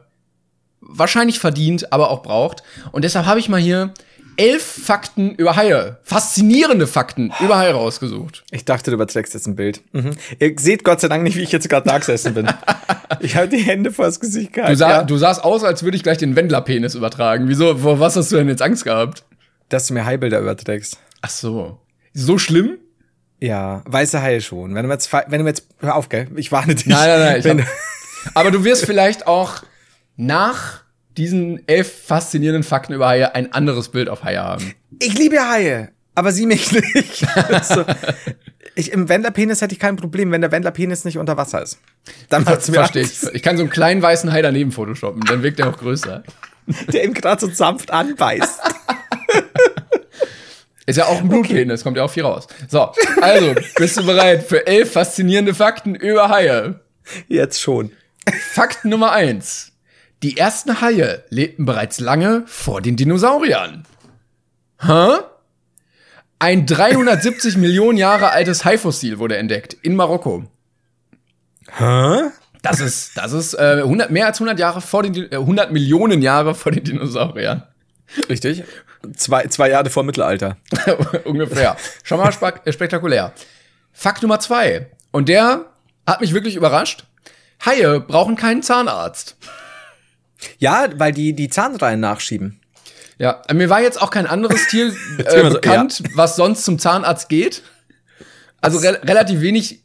wahrscheinlich verdient, aber auch braucht. Und deshalb habe ich mal hier elf Fakten über Haie, faszinierende Fakten über Haie rausgesucht. Ich dachte, du überträgst jetzt ein Bild. Mhm. Ihr seht Gott sei Dank nicht, wie ich jetzt gerade da gesessen bin. ich habe die Hände vor das Gesicht gehalten. Du, sah, ja. du sahst aus, als würde ich gleich den Wendlerpenis übertragen. Wieso, vor was hast du denn jetzt Angst gehabt? Dass du mir Haibilder überträgst. Ach so. So schlimm? Ja, weiße Haie schon. Wenn du jetzt, wenn du jetzt, hör auf, gell? Ich warne dich. Nein, nein, nein. Ich hab, aber du wirst vielleicht auch nach diesen elf faszinierenden Fakten über Haie ein anderes Bild auf Haie haben. ich liebe Haie, aber sie mich nicht. so. ich, Im Wendlerpenis hätte ich kein Problem, wenn der Wendlerpenis nicht unter Wasser ist. Dann macht's mir Verstehe ich. Ich kann so einen kleinen weißen Hai daneben photoshoppen, dann wirkt er auch größer. Der ihm gerade so sanft anbeißt. Ist ja auch ein Blutpenis, kommt ja auch viel raus. So, also, bist du bereit für elf faszinierende Fakten über Haie? Jetzt schon. Fakt Nummer eins: Die ersten Haie lebten bereits lange vor den Dinosauriern. Hä? Ein 370 Millionen Jahre altes Haifossil wurde entdeckt in Marokko. Hä? Das ist, das ist äh, 100, mehr als 100 Jahre vor den, äh, 100 Millionen Jahre vor den Dinosauriern. Richtig. Zwei, zwei Jahre vor Mittelalter. Ungefähr. Schon mal äh, spektakulär. Fakt Nummer zwei. Und der hat mich wirklich überrascht. Haie brauchen keinen Zahnarzt. Ja, weil die die Zahnreihen nachschieben. Ja, mir war jetzt auch kein anderes Tier äh, so, bekannt, was sonst zum Zahnarzt geht. Also re relativ wenig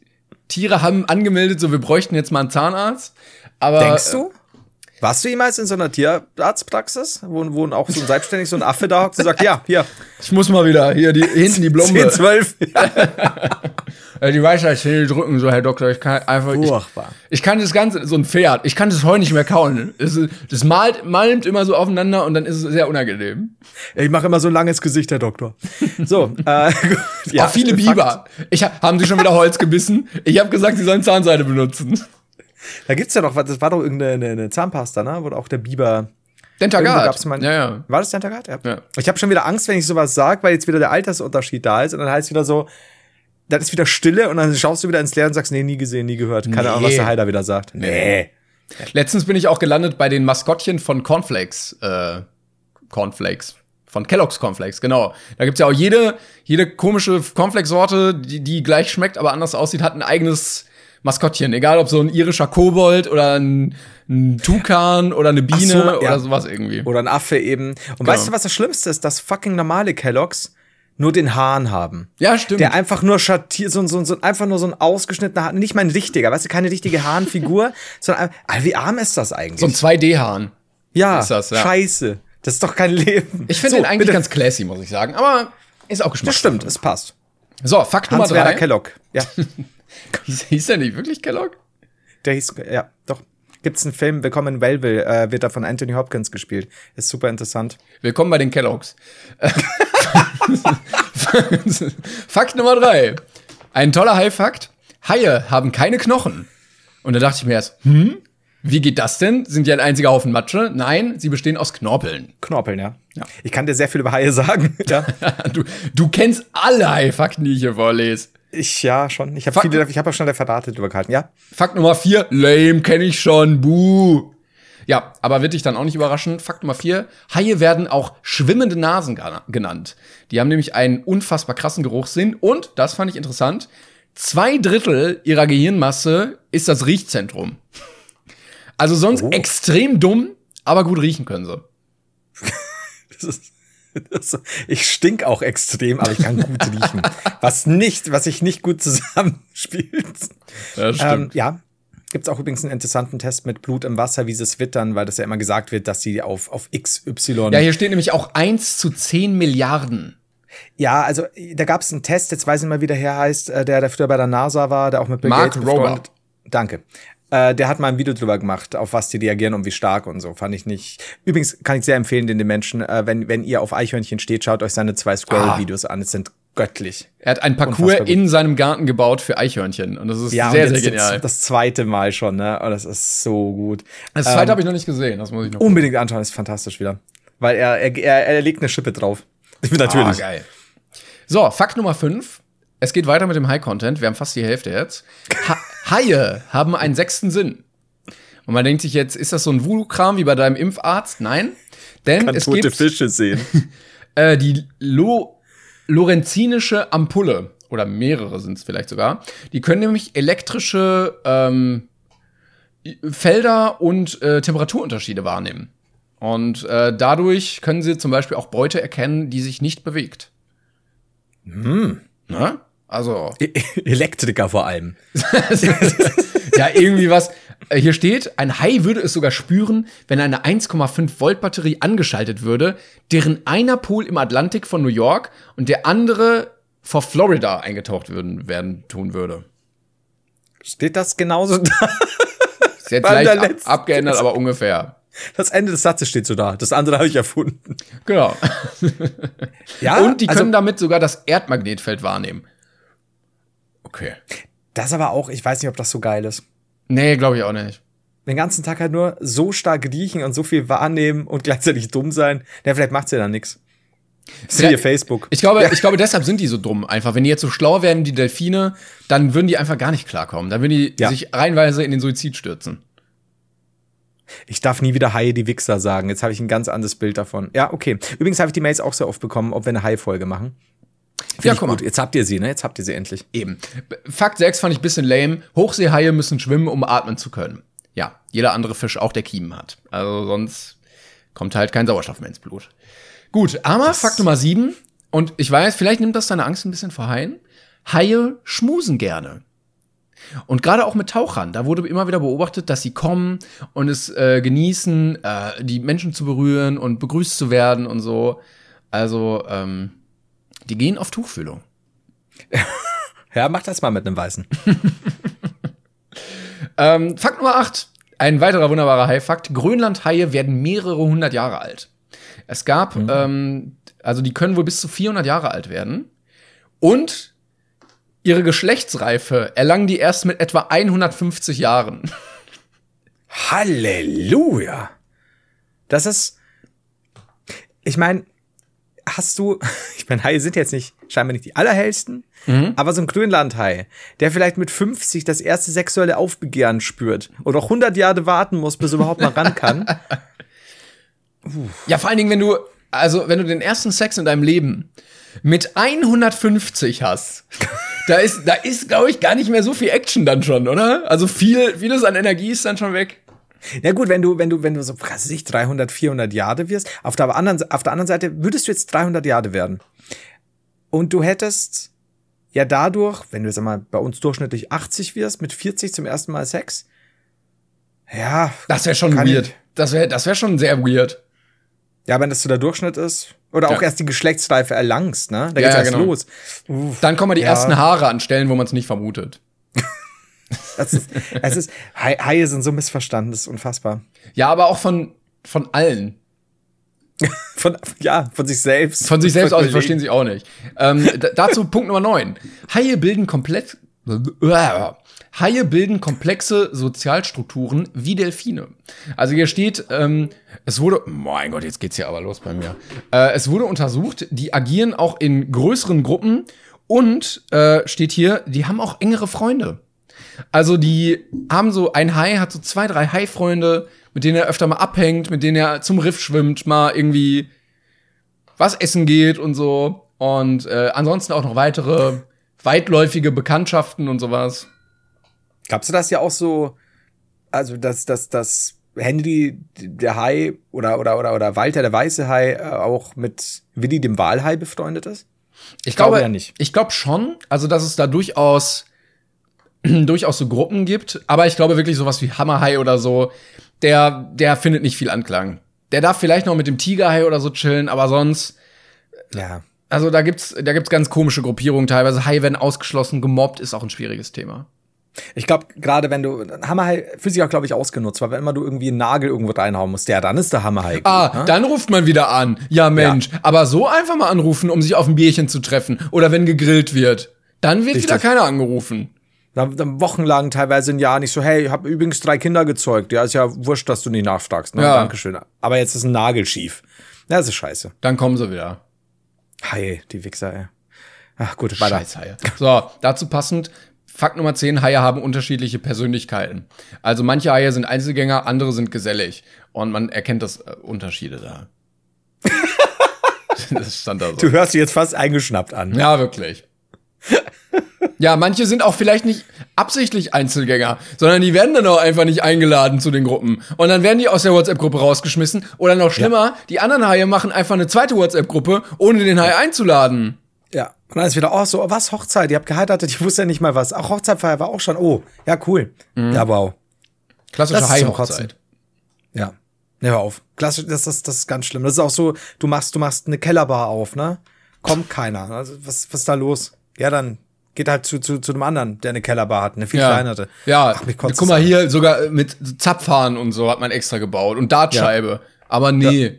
Tiere haben angemeldet, so wir bräuchten jetzt mal einen Zahnarzt. Aber Denkst du? Warst du jemals in so einer Tierarztpraxis, wo, wo auch so ein selbstständig so ein Affe da hockt und sagt, ja, hier, ich muss mal wieder hier die, hinten die 10, Blombe. 12. Äh, die Weisheitszähne drücken so, Herr Doktor. Ich kann einfach. Ich, Furchtbar. ich kann das Ganze, so ein Pferd, ich kann das heute nicht mehr kauen. Das, das malt, malmt immer so aufeinander und dann ist es sehr unangenehm. Ich mache immer so ein langes Gesicht, Herr Doktor. So, äh, Ja, auch viele. Biber. Ich, hab- haben sie schon wieder Holz gebissen? Ich habe gesagt, sie sollen Zahnseide benutzen. Da gibt's ja noch, was- das war doch irgendeine eine, eine Zahnpasta, ne? Wo auch der Biber. Dentagard. gab's mal- ja, ja. War das Dentagard? Ja. Ja. Ich habe schon wieder Angst, wenn ich sowas sag, weil jetzt wieder der Altersunterschied da ist und dann heißt wieder so, dann ist wieder Stille und dann schaust du wieder ins Leere und sagst, nee, nie gesehen, nie gehört. Keine Ahnung, was Nee. der Heider wieder sagt. Nee. Letztens bin ich auch gelandet bei den Maskottchen von Cornflakes. Äh, Cornflakes. Von Kellogg's Cornflakes, genau. Da gibt's ja auch jede, jede komische Cornflakes-Sorte, die, die gleich schmeckt, aber anders aussieht, hat ein eigenes Maskottchen. Egal ob so ein irischer Kobold oder ein, ein Tukan oder eine Biene so, ja. oder sowas irgendwie. Oder ein Affe eben. Und weißt du, was das Schlimmste ist? Dass fucking normale Kelloggs nur den Hahn haben. Ja, stimmt. Der einfach nur schattiert, so, so, so, einfach nur so ein ausgeschnittener Hahn, nicht mal ein richtiger, weißt du, keine richtige Hahnfigur, sondern, ein- Alter, wie arm ist das eigentlich? so ein 2D-Hahn. ja, ist das, ja. scheiße. Das ist doch kein Leben. Ich finde So, den eigentlich bitte. ganz classy, muss ich sagen. Aber ist auch Das Geschmack. stimmt, es passt. So, Fakt Nummer Hans-Werner drei. Kellogg. Ja, Hieß, der nicht wirklich Kellogg? der hieß, ja, doch. Gibt's einen Film, Willkommen in Belleville, äh, wird da von Anthony Hopkins gespielt. Ist super interessant. Willkommen bei den Kelloggs. Fakt Nummer drei. Ein toller Hai-Fakt. Haie haben keine Knochen. Und da dachte ich mir erst, hm? Wie geht das denn? Sind die ein einziger Haufen Matsche? Nein, sie bestehen aus Knorpeln. Knorpeln, ja. Ich kann dir sehr viel über Haie sagen. ja. Du, du kennst alle Hai-Fakten, die ich hier vorlese. Ich ja schon. Ich habe viele, ich habe auch schon der Verdatet drüber gehalten. Ja. Fakt Nummer vier, lame, kenne ich schon, buh. Ja, aber wird dich dann auch nicht überraschen. Fakt Nummer vier, Haie werden auch schwimmende Nasen gena- genannt. Die haben nämlich einen unfassbar krassen Geruchssinn und, das fand ich interessant, zwei Drittel ihrer Gehirnmasse ist das Riechzentrum. Also sonst Oh. extrem dumm, aber gut riechen können sie. Das ist, das, ich stink auch extrem, aber ich kann gut riechen. Was nicht, was sich nicht gut zusammenspielt. Das Ähm, ja. Gibt's auch übrigens einen interessanten Test mit Blut im Wasser, wie sie es wittern, weil das ja immer gesagt wird, dass sie auf, auf XY. ja, hier steht nämlich auch 1 zu 10 Milliarden. Ja, also da gab es einen Test, jetzt weiß ich mal, wie der Herr heißt, äh, der, der früher bei der NASA war, der auch mit Bill Mark Gates Rober. Danke. Äh, der hat mal ein Video drüber gemacht, auf was die reagieren und wie stark und so. Fand ich nicht. Übrigens kann ich sehr empfehlen, den, den Menschen, äh, wenn, wenn ihr auf Eichhörnchen steht, schaut euch seine zwei Squirrel-Videos an. Es sind göttlich. Er hat ein Parcours in seinem Garten gebaut für Eichhörnchen. Und das ist Ja, sehr, und sehr genial. Das zweite Mal schon, ne? Oh, das ist so gut. Das zweite Ähm, habe ich noch nicht gesehen, das muss ich noch. Unbedingt anschauen, ist fantastisch wieder. Weil er, er, er, er legt eine Schippe drauf. Natürlich. Ah, geil. So, Fakt Nummer 5. Es geht weiter mit dem High-Content. Wir haben fast die Hälfte jetzt. Ha Haie haben einen sechsten Sinn. Und man denkt sich jetzt, ist das so ein Voodoo-Kram wie bei deinem Impfarzt? Nein. Denn Kann es tote gibt Fische sehen. äh, die Lo Lorenzinische Ampulle. Oder mehrere sind es vielleicht sogar. Die können nämlich elektrische ähm, Felder und äh, Temperaturunterschiede wahrnehmen. Und äh, dadurch können sie zum Beispiel auch Beute erkennen, die sich nicht bewegt. Hm. Ne? Also, E- Elektriker vor allem. ja, irgendwie was. Äh, Hier steht, ein Hai würde es sogar spüren, wenn eine 1,5 Volt Batterie angeschaltet würde, deren einer Pol im Atlantik von New York und der andere vor Florida eingetaucht würden, werden tun würde. Steht das genauso da? Ist jetzt leicht ab, abgeändert, aber ungefähr. Das Ende des Satzes steht so da. Das andere habe ich erfunden. Genau. Ja, und die also- können damit sogar das Erdmagnetfeld wahrnehmen. Okay. Das aber auch, ich weiß nicht, ob das so geil ist. Nee, glaube ich auch nicht. Den ganzen Tag halt nur so stark riechen und so viel wahrnehmen und gleichzeitig dumm sein. Ja, vielleicht macht's ja dann nix. Siehe Facebook. Ich glaube, ich glaube, deshalb sind die so dumm. Einfach, wenn die jetzt so schlau wären, die Delfine, dann würden die einfach gar nicht klarkommen. Dann würden die Ja. sich reihenweise in den Suizid stürzen. Ich darf nie wieder Haie die Wichser sagen. Jetzt habe ich ein ganz anderes Bild davon. Ja, okay. Übrigens habe ich die Mails auch sehr oft bekommen, ob wir eine Hai-Folge machen. Find Ja, guck mal. gut. Jetzt habt ihr sie, ne? Jetzt habt ihr sie endlich. Eben. Fakt 6 fand ich ein bisschen lame. Hochseehaie müssen schwimmen, um atmen zu können. Ja, jeder andere Fisch auch, der Kiemen hat. Also sonst kommt halt kein Sauerstoff mehr ins Blut. Gut, aber Fakt Nummer 7. Und ich weiß, vielleicht nimmt das deine Angst ein bisschen verheim. Haie schmusen gerne. Und gerade auch mit Tauchern, da wurde immer wieder beobachtet, dass sie kommen und es äh, genießen, äh, die Menschen zu berühren und begrüßt zu werden und so. Also, ähm, die gehen auf Tuchfühlung. Ja, mach das mal mit einem Weißen. Ähm, Fakt Nummer 8. Ein weiterer wunderbarer Hai-Fakt. Grönlandhaie werden mehrere hundert Jahre alt. Es gab, ähm, also die können wohl bis zu 400 Jahre alt werden. Und ihre Geschlechtsreife erlangen die erst mit etwa 150 Jahren. Halleluja! Das ist. Ich meine, hast du. Ich meine, Haie sind jetzt nicht scheinbar nicht die allerhellsten, aber so ein Grönlandhai, der vielleicht mit 50 das erste sexuelle Aufbegehren spürt und auch 100 Jahre warten muss, bis er überhaupt mal ran kann. Ja, vor allen Dingen, wenn du, also wenn du den ersten Sex in deinem Leben mit 150 hast, da ist, da ist, glaube ich, gar nicht mehr so viel Action dann schon, oder? Also viel, vieles an Energie ist dann schon weg. Ja gut, wenn du, wenn du, wenn du so, was weiß ich, 300, 400 Jahre wirst, auf der anderen, auf der anderen Seite würdest du jetzt 300 Jahre werden. Und du hättest ja dadurch, wenn du jetzt einmal bei uns durchschnittlich 80 wirst, mit 40 zum ersten Mal Sex. Ja. Das wäre schon weird. ich- Das wäre, das wäre schon sehr weird. Ja, wenn das so der Durchschnitt ist. Oder auch Ja. erst die Geschlechtsreife erlangst, ne? Da Ja, geht's ja, erst genau. los. Uff, Dann kommen die ersten Haare an Stellen, wo man es nicht vermutet. Das ist, es ist, Hai- Haie sind so missverstanden, das ist unfassbar. Ja, aber auch von, von allen. Von, ja, von sich selbst. Von sich selbst aus, die Kollegen. verstehen sie auch nicht. Ähm, dazu Punkt Nummer 9. Haie bilden komplett. Haie bilden komplexe Sozialstrukturen wie Delfine. Also hier steht, ähm, es wurde, mein Gott, jetzt geht's hier aber los bei mir. Äh, es wurde untersucht, die agieren auch in größeren Gruppen und äh, steht hier, die haben auch engere Freunde. Also die haben so, ein Hai hat so zwei, drei Hai-Freunde, mit denen er öfter mal abhängt, mit denen er zum Riff schwimmt, mal irgendwie was essen geht und so. Und äh, ansonsten auch noch weitere weitläufige Bekanntschaften und sowas. Glaubst du das ja auch so, also dass dass dass Henry der Hai oder oder oder oder Walter der weiße Hai äh, auch mit Willi dem Walhai befreundet ist? Ich glaube glaube ja nicht. Ich glaube schon, also dass es da durchaus durchaus so Gruppen gibt, aber ich glaube wirklich sowas wie Hammerhai oder so, der der findet nicht viel Anklang. Der darf vielleicht noch mit dem Tigerhai oder so chillen, aber sonst Ja. also da gibt's da gibt's ganz komische Gruppierungen teilweise. Hai werden ausgeschlossen, gemobbt ist auch ein schwieriges Thema. Ich glaube, gerade wenn du Hammerhai für sich auch, glaube ich, ausgenutzt, weil wenn immer du irgendwie einen Nagel irgendwo reinhauen musst, ja, dann ist der Hammerhai. Ah, ne? dann ruft man wieder an. Ja, Mensch. Aber so einfach mal anrufen, um sich auf ein Bierchen zu treffen. Oder wenn gegrillt wird. Dann wird wieder Richtig. keiner angerufen. Dann, dann wochenlang teilweise ein Jahr nicht so, hey, ich habe übrigens drei Kinder gezeugt. Ja, ist ja wurscht, dass du nicht nachfragst. Ne? Ja. Dankeschön. Aber jetzt ist ein Nagel schief. Ja, das ist scheiße. Dann kommen sie wieder. Hi, die Wichser, ey. Ach gut, weiter. Scheißhaie. So, dazu passend. Fakt Nummer 10, Haie haben unterschiedliche Persönlichkeiten. Also manche Haie sind Einzelgänger, andere sind gesellig. Und man erkennt das äh, Unterschiede da. das stand da so. Du hörst dich jetzt fast eingeschnappt an. Ja, wirklich. Ja, manche sind auch vielleicht nicht absichtlich Einzelgänger, sondern die werden dann auch einfach nicht eingeladen zu den Gruppen. Und dann werden die aus der WhatsApp-Gruppe rausgeschmissen. Oder noch schlimmer, die anderen Haie machen einfach eine zweite WhatsApp-Gruppe, ohne den Hai einzuladen. Ja. Und dann ist wieder, oh, so, was, Hochzeit, ihr habt geheiratet, ich wusste ja nicht mal was. Auch Hochzeitfeier war auch schon, oh, ja, cool. Ja, wow. Klassische Hai-Hochzeit. Ja. Ne, hör auf. Klassisch, das, das, das ist ganz schlimm. Das ist auch so, du machst, du machst eine Kellerbar auf, ne? Kommt keiner. Also, was, was ist da los? Ja, dann geht halt zu, zu, zu dem anderen, der eine Kellerbar hat, eine viel Ja, kleinere. ja. Ach, mich kotzt guck mal an. hier, sogar mit Zapfhahn und so hat man extra gebaut und Dartscheibe. Aber nee,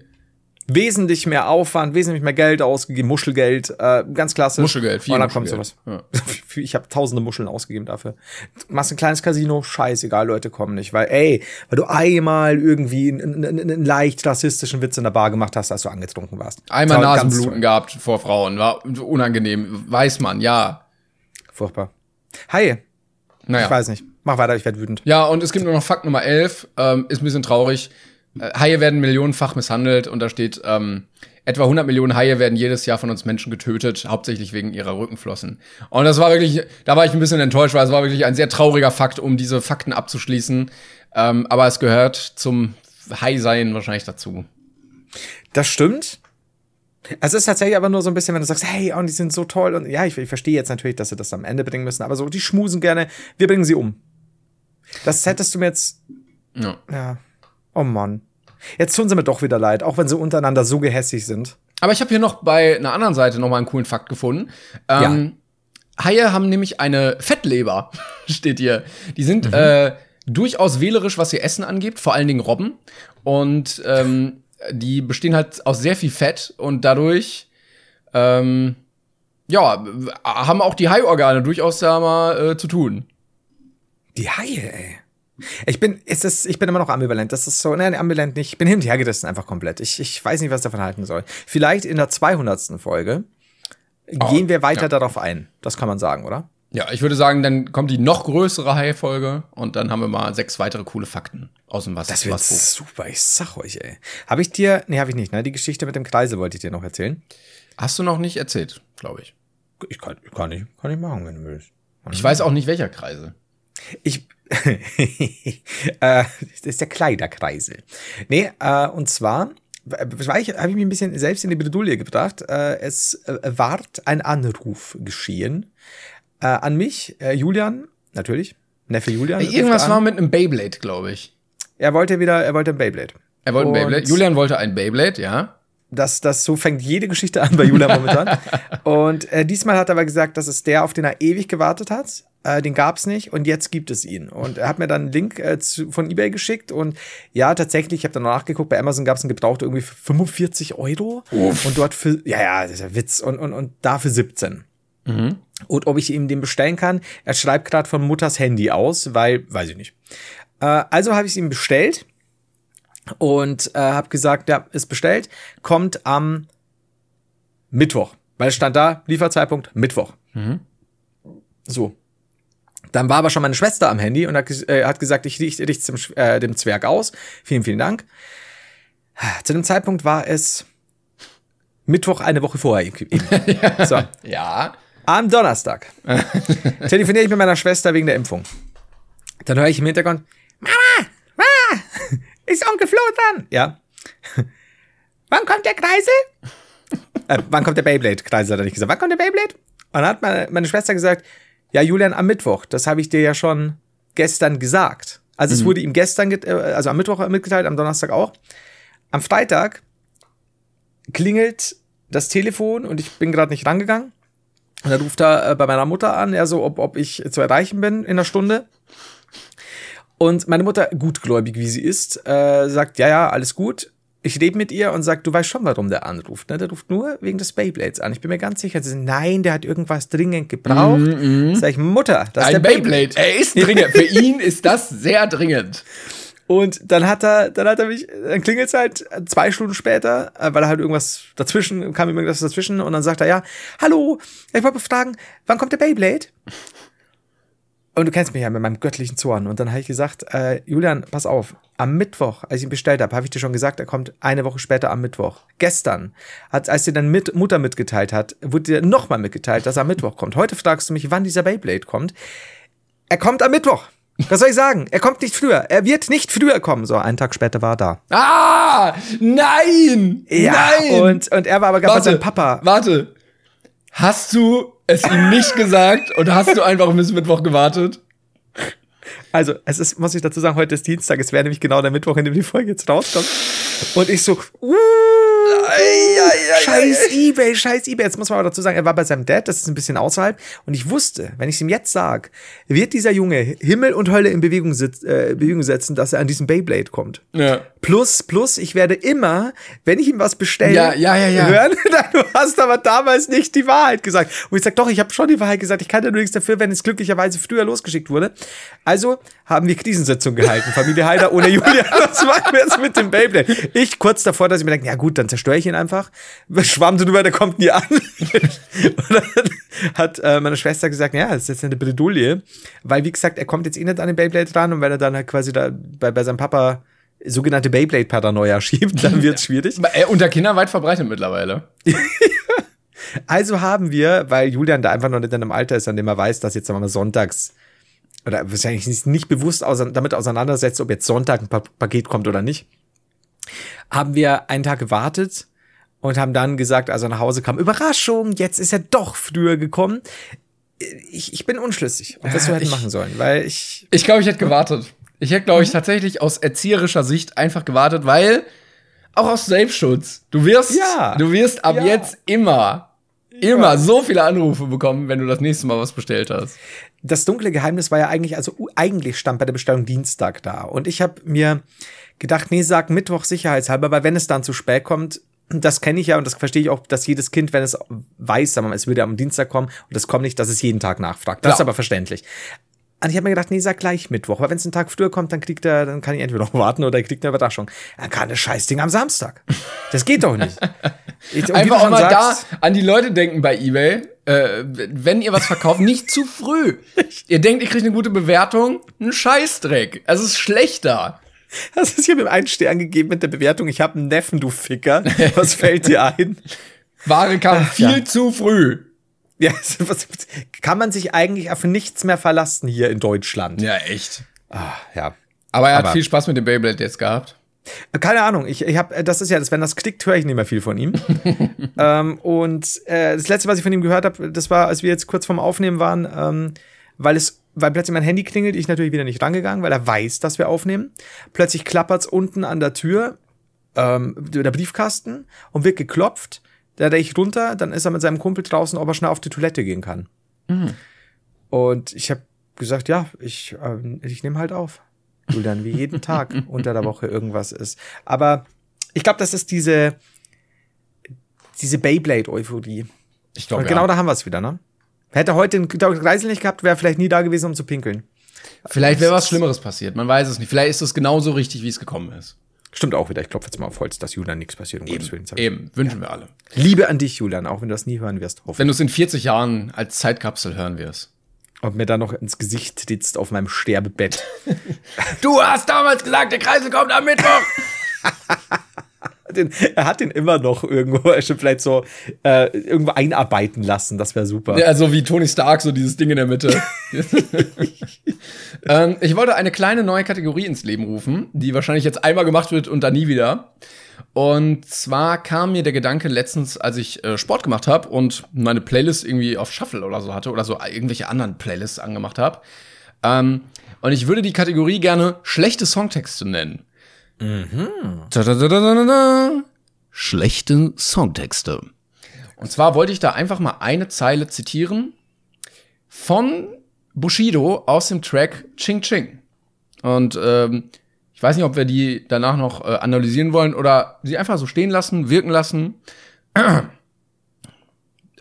Wesentlich mehr Aufwand, wesentlich mehr Geld ausgegeben, Muschelgeld, äh, ganz klassisch. Muschelgeld, viel Und dann kommt sowas. Ich habe tausende Muscheln ausgegeben dafür. Du machst ein kleines Casino, scheißegal, Leute kommen nicht, weil, ey, weil du einmal irgendwie einen, einen, einen leicht rassistischen Witz in der Bar gemacht hast, als du angetrunken warst. einmal Nasenbluten gehabt vor Frauen, war unangenehm, weiß man, ja. Furchtbar. Hi, Naja. ich weiß nicht. Mach weiter, ich werde wütend. Ja, und es gibt nur noch Fakt Nummer 11, ähm, ist ein bisschen traurig. Äh, Haie werden millionenfach misshandelt und da steht, ähm, etwa 100 Millionen Haie werden jedes Jahr von uns Menschen getötet, hauptsächlich wegen ihrer Rückenflossen. Und das war wirklich, da war ich ein bisschen enttäuscht, weil es war wirklich ein sehr trauriger Fakt, um diese Fakten abzuschließen. Ähm, aber es gehört zum Hai-Sein wahrscheinlich dazu. Das stimmt. Es ist tatsächlich aber nur so ein bisschen, wenn du sagst, hey, und die sind so toll und ja, ich, ich verstehe jetzt natürlich, dass sie das am Ende bringen müssen, aber so, die schmusen gerne, wir bringen sie um. Das hättest du mir jetzt, Ja. ja, oh Mann. Jetzt tun sie mir doch wieder leid, auch wenn sie untereinander so gehässig sind. Aber ich habe hier noch bei einer anderen Seite noch mal einen coolen Fakt gefunden. Ähm, Haie haben nämlich eine Fettleber, steht hier. Die sind äh, durchaus wählerisch, was ihr Essen angeht, vor allen Dingen Robben. Und ähm, die bestehen halt aus sehr viel Fett und dadurch ähm, ja, haben auch die Haiorgane durchaus da mal äh, zu tun. Die Haie, ey. Ich bin, ist es, ich bin immer noch ambivalent. Das ist so, nein, ambivalent nicht. Ich bin hin und her gerissen einfach komplett. Ich, ich weiß nicht, was ich davon halten soll. Vielleicht in der 200. Folge gehen wir weiter ja. darauf ein. Das kann man sagen, oder? Ja, ich würde sagen, dann kommt die noch größere Hai-Folge und dann haben wir mal sechs weitere coole Fakten aus dem Wasser. Das wird super, ich sag euch, ey. Habe ich dir, nee, habe ich nicht, ne? Die Geschichte mit dem Kreisel wollte ich dir noch erzählen. Hast du noch nicht erzählt, glaube ich. Ich kann, kann ich, kann ich machen, wenn du willst. Ich weiß auch nicht, welcher Kreise. Ich, äh, das ist der Kleiderkreisel. Nee, äh, und zwar, habe ich, mich ein bisschen selbst in die Bredouille gebracht. Äh, es äh, ward ein Anruf geschehen äh, an mich, äh, Julian, natürlich, Neffe Julian. Irgendwas war mit einem Beyblade, glaube ich. Er wollte wieder, er wollte ein Beyblade. Er wollte ein Beyblade. Julian wollte ein Beyblade, ja. Das, das, so fängt jede Geschichte an bei Julian momentan. und äh, diesmal hat er aber gesagt, das ist der, auf den er ewig gewartet hat. Äh, den gab's nicht und jetzt gibt es ihn. Und er hat mir dann einen Link äh, zu, von eBay geschickt und ja, tatsächlich, ich habe dann nachgeguckt, bei Amazon gab's einen gebraucht irgendwie für 45 Euro und dort für, ja, ja, das ist ja Witz und, und, und da für 17. Und ob ich ihm den bestellen kann, er schreibt gerade von Mutters Handy aus, weil, weiß ich nicht. Äh, also habe ich es ihm bestellt und äh, habe gesagt, ja, ist bestellt, kommt am Mittwoch, weil es stand da, Lieferzeitpunkt Mittwoch. So. Dann war aber schon meine Schwester am Handy und hat, äh, hat gesagt, ich richte dem, Sch- äh, dem Zwerg aus. Vielen, vielen Dank. Zu dem Zeitpunkt war es Mittwoch eine Woche vorher. So. Ja. Am Donnerstag telefoniere ich mit meiner Schwester wegen der Impfung. Dann höre ich im Hintergrund, Mama, Mama, ist Onkel Flo dran? Ja. Wann kommt der Kreisel? äh, wann kommt der Beyblade? Kreisel hat er nicht gesagt. Wann kommt der Beyblade? Und dann hat meine, meine Schwester gesagt, ja, Julian, am Mittwoch. Das habe ich dir ja schon gestern gesagt. Also es wurde ihm gestern, äh, also am Mittwoch mitgeteilt, am Donnerstag auch. Am Freitag klingelt das Telefon und ich bin gerade nicht rangegangen. Und dann ruft er äh, bei meiner Mutter an, er so, ob, ob ich zu erreichen bin in einer Stunde. Und meine Mutter, gutgläubig wie sie ist, äh, sagt, ja, ja, alles gut. Ich rede mit ihr und sagt, du weißt schon, warum der anruft. Ne? Der ruft nur wegen des Beyblades an. Ich bin mir ganz sicher. Sie sagt, nein, der hat irgendwas dringend gebraucht. Mm, mm. Sag ich, Mutter, das Ein ist der Beyblade. Beyblade. Er ist dringend. Für ihn ist das sehr dringend. Und dann hat er, dann hat er mich, dann klingelt halt zwei Stunden später, äh, weil er halt irgendwas dazwischen, kam ihm irgendwas dazwischen und dann sagt er, ja, hallo, ich wollte fragen, wann kommt der Beyblade? Und du kennst mich ja mit meinem göttlichen Zorn. Und dann habe ich gesagt, äh, Julian, pass auf, am Mittwoch, als ich ihn bestellt habe, habe ich dir schon gesagt, er kommt eine Woche später am Mittwoch. Gestern, hat, als dir dann mit, Mutter mitgeteilt hat, wurde dir nochmal mitgeteilt, dass er am Mittwoch kommt. Heute fragst du mich, wann dieser Beyblade kommt. Er kommt am Mittwoch. Was soll ich sagen? Er kommt nicht früher. Er wird nicht früher kommen. So, einen Tag später war er da. Ah! Nein! Ja, nein! Und, und er war aber gerade bei seinem Papa. Warte. Hast du es ihm nicht gesagt und hast du einfach bis Mittwoch gewartet? Also, es ist, muss ich dazu sagen, heute ist Dienstag. Es wäre nämlich genau der Mittwoch, in dem die Folge jetzt rauskommt. Und ich so, uh, scheiß Ebay, scheiß Ebay. Jetzt muss man aber dazu sagen, er war bei seinem Dad, das ist ein bisschen außerhalb. Und ich wusste, wenn ich es ihm jetzt sage, wird dieser Junge Himmel und Hölle in Bewegung, sitz, äh, Bewegung setzen, dass er an diesen Beyblade kommt. Ja. Plus, plus, ich werde immer, wenn ich ihm was bestelle, ja, ja, ja, ja. hören, du hast aber damals nicht die Wahrheit gesagt. Und ich sage, doch, ich habe schon die Wahrheit gesagt. Ich kann ja nur nichts dafür, wenn es glücklicherweise früher losgeschickt wurde. Also haben wir Krisensitzung gehalten, Familie Heider ohne Julia. Was machen wir jetzt mit dem Beyblade? Ich kurz davor, dass ich mir denke, ja gut, dann zerstöre ich ihn einfach. Schwamm drüber, der kommt nie an. Und dann hat äh, meine Schwester gesagt, ja, das ist jetzt eine Bredouille. Weil, wie gesagt, er kommt jetzt eh nicht an den Beyblade ran und wenn er dann halt quasi da bei, bei seinem Papa sogenannte Beyblade-Paranoia schiebt, dann wird es schwierig. Äh, unter Kindern weit verbreitet mittlerweile. also haben wir, weil Julian da einfach noch nicht in einem Alter ist, an dem er weiß, dass jetzt sagen wir mal sonntags oder wahrscheinlich nicht bewusst damit auseinandersetzt, ob jetzt Sonntag ein Paket kommt oder nicht, haben wir einen Tag gewartet und haben dann gesagt, als er nach Hause kam, Überraschung, jetzt ist er doch früher gekommen. Ich, ich bin unschlüssig, was wir hätten machen sollen, weil ich. Ich glaube, ich hätte gewartet. Ich hätte, glaube ich, mhm. tatsächlich aus erzieherischer Sicht einfach gewartet, weil auch aus Selbstschutz. Du wirst, ja. du wirst ab ja. jetzt immer, immer ja. so viele Anrufe bekommen, wenn du das nächste Mal was bestellt hast. Das dunkle Geheimnis war ja eigentlich, also eigentlich stand bei der Bestellung Dienstag da. Und ich habe mir gedacht, nee, sag Mittwoch sicherheitshalber, weil wenn es dann zu spät kommt, das kenne ich ja und das verstehe ich auch, dass jedes Kind, wenn es weiß, sagen wir mal, es würde am Dienstag kommen und es kommt nicht, dass es jeden Tag nachfragt. Das ja. ist aber verständlich. Und ich habe mir gedacht, nee, sag gleich Mittwoch. Weil wenn es einen Tag früher kommt, dann kriegt er, dann kann ich entweder noch warten oder er kriegt eine Überraschung. Dann kann das Scheißding am Samstag. Das geht doch nicht. Ich, Einfach auch mal sagst, da an die Leute denken bei eBay. Äh, wenn ihr was verkauft, nicht zu früh. ihr denkt, ihr kriegt eine gute Bewertung, ein Scheißdreck. Es ist schlechter. Das ist hier mit einem Stern gegeben mit der Bewertung. Ich habe einen Neffen, du Ficker. Was fällt dir ein? Ware kam Ach, viel ja. zu früh. Ja, kann man sich eigentlich auf nichts mehr verlassen hier in Deutschland. Ja, echt. Ah, ja. Aber er hat Aber, viel Spaß mit dem Beyblade jetzt gehabt. Keine Ahnung, ich, ich habe, das ist ja, das, wenn das klickt, höre ich nicht mehr viel von ihm. ähm, und äh, das letzte, was ich von ihm gehört habe, das war, als wir jetzt kurz vorm Aufnehmen waren, ähm, weil es, weil plötzlich mein Handy klingelt, ich natürlich wieder nicht rangegangen, weil er weiß, dass wir aufnehmen. Plötzlich klappert's unten an der Tür, ähm, der Briefkasten und wird geklopft. Da rechte ich runter, dann ist er mit seinem Kumpel draußen, ob er schnell auf die Toilette gehen kann. Mhm. Und ich habe gesagt, ja, ich, äh, ich nehme halt auf. Julian, wie jeden Tag unter der Woche irgendwas ist. Aber ich glaube, das ist diese, diese Beyblade-Euphorie. Ich glaube, genau ja. da haben wir es wieder, ne? Hätte heute den Kreisel nicht gehabt, wäre vielleicht nie da gewesen, um zu pinkeln. Vielleicht wäre was Schlimmeres passiert. Man weiß es nicht. Vielleicht ist es genauso richtig, wie es gekommen ist. Stimmt auch wieder. Ich klopfe jetzt mal auf Holz, dass Julian nichts passiert. Um eben, Willen, eben. wünschen ja. wir alle. Liebe an dich, Julian, auch wenn du das nie hören wirst. Wenn du es in 40 Jahren als Zeitkapsel hören wirst. Und mir dann noch ins Gesicht sitzt auf meinem Sterbebett. du hast damals gesagt, der Kreisel kommt am Mittwoch. den, er hat den immer noch irgendwo, er schon vielleicht so äh, irgendwo einarbeiten lassen. Das wäre super. Ja, so wie Tony Stark, so dieses Ding in der Mitte. ähm, ich wollte eine kleine neue Kategorie ins Leben rufen, die wahrscheinlich jetzt einmal gemacht wird und dann nie wieder. Und zwar kam mir der Gedanke letztens, als ich äh, Sport gemacht habe und meine Playlist irgendwie auf Shuffle oder so hatte oder so irgendwelche anderen Playlists angemacht habe. Ähm, und ich würde die Kategorie gerne schlechte Songtexte nennen. Mhm. Schlechte Songtexte. Und zwar wollte ich da einfach mal eine Zeile zitieren von Bushido aus dem Track Ching Ching. Und ähm, ich weiß nicht, ob wir die danach noch äh, analysieren wollen oder sie einfach so stehen lassen, wirken lassen.